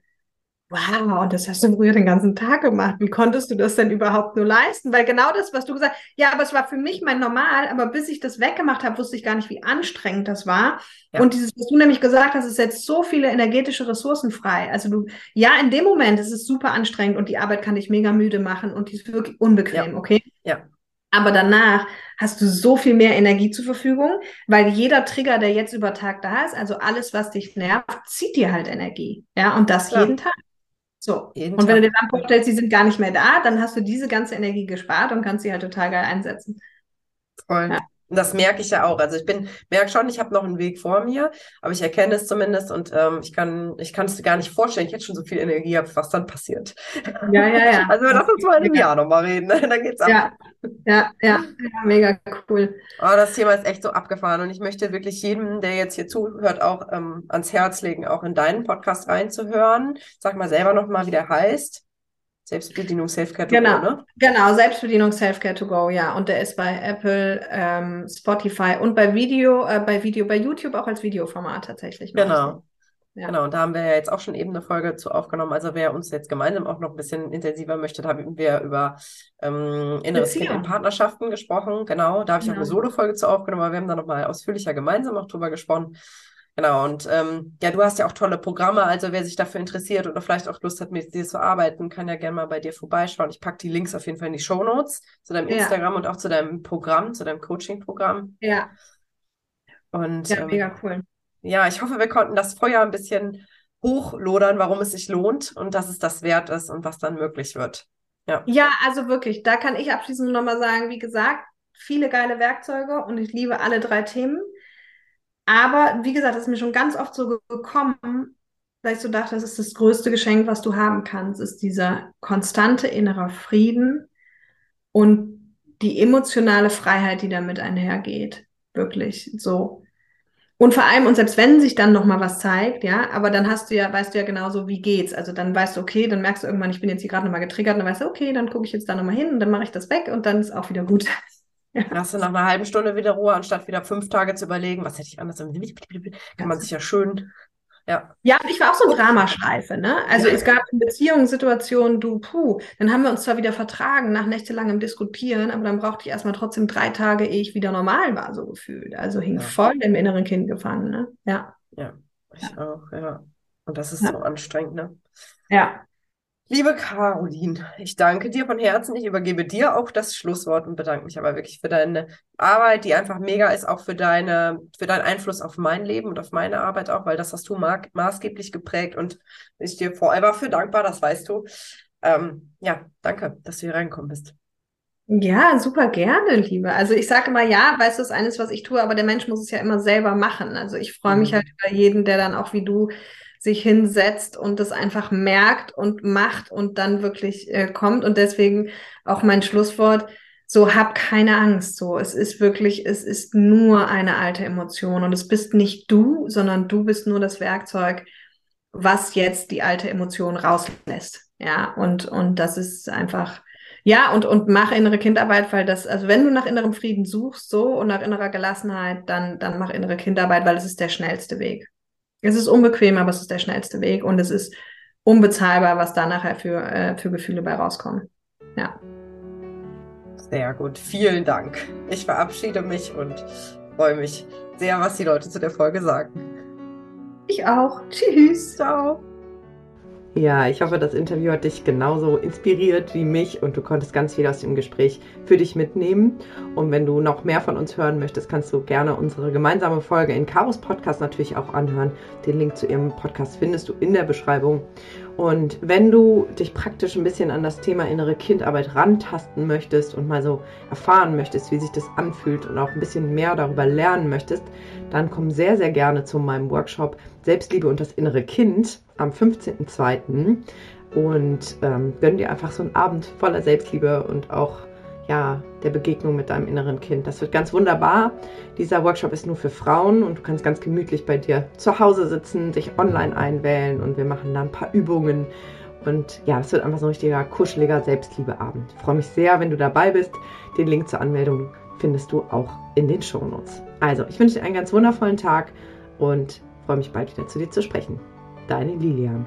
wow, und das hast du früher den ganzen Tag gemacht. Wie konntest du das denn überhaupt nur leisten? Weil genau das, was du gesagt hast, ja, aber es war für mich mein Normal, aber bis ich das weggemacht habe, wusste ich gar nicht, wie anstrengend das war. Ja. Und dieses, was du nämlich gesagt hast, es setzt so viele energetische Ressourcen frei. Also du, ja, in dem Moment ist es super anstrengend und die Arbeit kann dich mega müde machen und die ist wirklich unbequem, ja. okay? Ja. Aber danach hast du so viel mehr Energie zur Verfügung, weil jeder Trigger, der jetzt über Tag da ist, also alles, was dich nervt, zieht dir halt Energie. Ja, und das Klar. jeden Tag. So. Jeden und wenn Tag. du dir dann vorstellst, sie sind gar nicht mehr da, dann hast du diese ganze Energie gespart und kannst sie halt total geil einsetzen. Voll. Ja. Und das merke ich ja auch. Also ich bin, merke schon, ich habe noch einen Weg vor mir, aber ich erkenne es zumindest und ähm, ich kann, ich kann es gar nicht vorstellen. Ich hätte schon so viel Energie habe, was dann passiert. Ja, ja, ja. Also lass uns mal in einem Jahr nochmal reden. Ne? Dann geht's ab. Ja, ja, ja, ja, mega cool. Oh, das Thema ist echt so abgefahren und ich möchte wirklich jedem, der jetzt hier zuhört, auch ähm, ans Herz legen, auch in deinen Podcast reinzuhören. Sag mal selber nochmal, wie der heißt. Selbstbedienung Selfcare to genau, go, ne? Genau, Selbstbedienung Selfcare to go, ja. Und der ist bei Apple, ähm, Spotify und bei Video, äh, bei Video, bei YouTube auch als Videoformat tatsächlich. Genau. Ja. Genau, und da haben wir ja jetzt auch schon eben eine Folge zu aufgenommen. Also wer uns jetzt gemeinsam auch noch ein bisschen intensiver möchte, da haben wir über ähm, inneres Kind in Partnerschaften gesprochen. Genau, da habe ich genau. auch eine. Solo-Folge zu aufgenommen, aber wir haben da nochmal ausführlicher gemeinsam auch drüber gesprochen. Genau, und ähm, ja, du hast ja auch tolle Programme, also wer sich dafür interessiert oder vielleicht auch Lust hat, mit dir zu arbeiten, kann ja gerne mal bei dir vorbeischauen. Ich packe die Links auf jeden Fall in die Show Notes zu deinem ja. Instagram und auch zu deinem Programm, zu deinem Coaching-Programm. Ja. Und ja, ähm, mega cool. Ja, ich hoffe, wir konnten das Feuer ein bisschen hochlodern, warum es sich lohnt und dass es das wert ist und was dann möglich wird. Ja, ja also wirklich, da kann ich abschließend nochmal sagen, wie gesagt, viele geile Werkzeuge und ich liebe alle drei Themen. Aber wie gesagt, es ist mir schon ganz oft so gekommen, dass ich so dachte, das ist das größte Geschenk, was du haben kannst, ist dieser konstante innere Frieden und die emotionale Freiheit, die damit einhergeht. Wirklich so. Und vor allem, und selbst wenn sich dann nochmal was zeigt, ja, aber dann hast du ja, weißt du ja genauso, wie geht's. Also dann weißt du, okay, dann merkst du irgendwann, ich bin jetzt hier gerade nochmal getriggert, und dann weißt du, okay, dann gucke ich jetzt da nochmal hin und dann mache ich das weg und dann ist auch wieder gut. Dann hast du nach einer halben Stunde wieder Ruhe, anstatt wieder fünf Tage zu überlegen, was hätte ich anders Kann man sich ja schön. Ja. ja, ich war auch so ein Dramaschleife, ne? Also ja. es gab in Beziehungssituationen, du, puh, dann haben wir uns zwar wieder vertragen nach nächtelangem Diskutieren, aber dann brauchte ich erstmal trotzdem drei Tage, ehe ich wieder normal war, so gefühlt. Also hing ja. voll im inneren Kind gefangen, ne? Ja. Ja, ich ja. auch, ja. Und das ist so anstrengend, ne? Ja. Liebe Caroline, ich danke dir von Herzen. Ich übergebe dir auch das Schlusswort und bedanke mich aber wirklich für deine Arbeit, die einfach mega ist, auch für deine, für deinen Einfluss auf mein Leben und auf meine Arbeit auch, weil das hast du ma maßgeblich geprägt und ich dir forever für dankbar, das weißt du. Ähm, ja, danke, dass du hier reingekommen bist. Ja, super gerne, Liebe. Also ich sage immer, ja, weißt du, das ist eines, was ich tue, aber der Mensch muss es ja immer selber machen. Also ich freue mich mhm. halt über jeden, der dann auch wie du sich hinsetzt und das einfach merkt und macht und dann wirklich äh, kommt. Und deswegen auch mein Schlusswort, so hab keine Angst. So, es ist wirklich, es ist nur eine alte Emotion und es bist nicht du, sondern du bist nur das Werkzeug, was jetzt die alte Emotion rauslässt. Ja, und, und das ist einfach, ja, und, und mach innere Kindarbeit, weil das, also wenn du nach innerem Frieden suchst, so und nach innerer Gelassenheit, dann, dann mach innere Kindarbeit, weil es ist der schnellste Weg. Es ist unbequem, aber es ist der schnellste Weg und es ist unbezahlbar, was da nachher für, äh, für Gefühle bei rauskommen. Ja. Sehr gut, vielen Dank. Ich verabschiede mich und freue mich sehr, was die Leute zu der Folge sagen. Ich auch. Tschüss. Ciao. Ja, ich hoffe, das Interview hat dich genauso inspiriert wie mich und du konntest ganz viel aus dem Gespräch für dich mitnehmen. Und wenn du noch mehr von uns hören möchtest, kannst du gerne unsere gemeinsame Folge in Karos Podcast natürlich auch anhören. Den Link zu ihrem Podcast findest du in der Beschreibung. Und wenn du dich praktisch ein bisschen an das Thema innere Kindarbeit rantasten möchtest und mal so erfahren möchtest, wie sich das anfühlt und auch ein bisschen mehr darüber lernen möchtest, dann komm sehr, sehr gerne zu meinem Workshop Selbstliebe und das innere Kind am 15.02. und ähm, gönn dir einfach so einen Abend voller Selbstliebe und auch ja, der Begegnung mit deinem inneren Kind. Das wird ganz wunderbar. Dieser Workshop ist nur für Frauen und du kannst ganz gemütlich bei dir zu Hause sitzen, dich online einwählen und wir machen da ein paar Übungen. Und ja, es wird einfach so ein richtiger kuscheliger Selbstliebeabend. Ich freue mich sehr, wenn du dabei bist. Den Link zur Anmeldung findest du auch in den Shownotes. Also, ich wünsche dir einen ganz wundervollen Tag und freue mich bald wieder zu dir zu sprechen. Deine Lilian.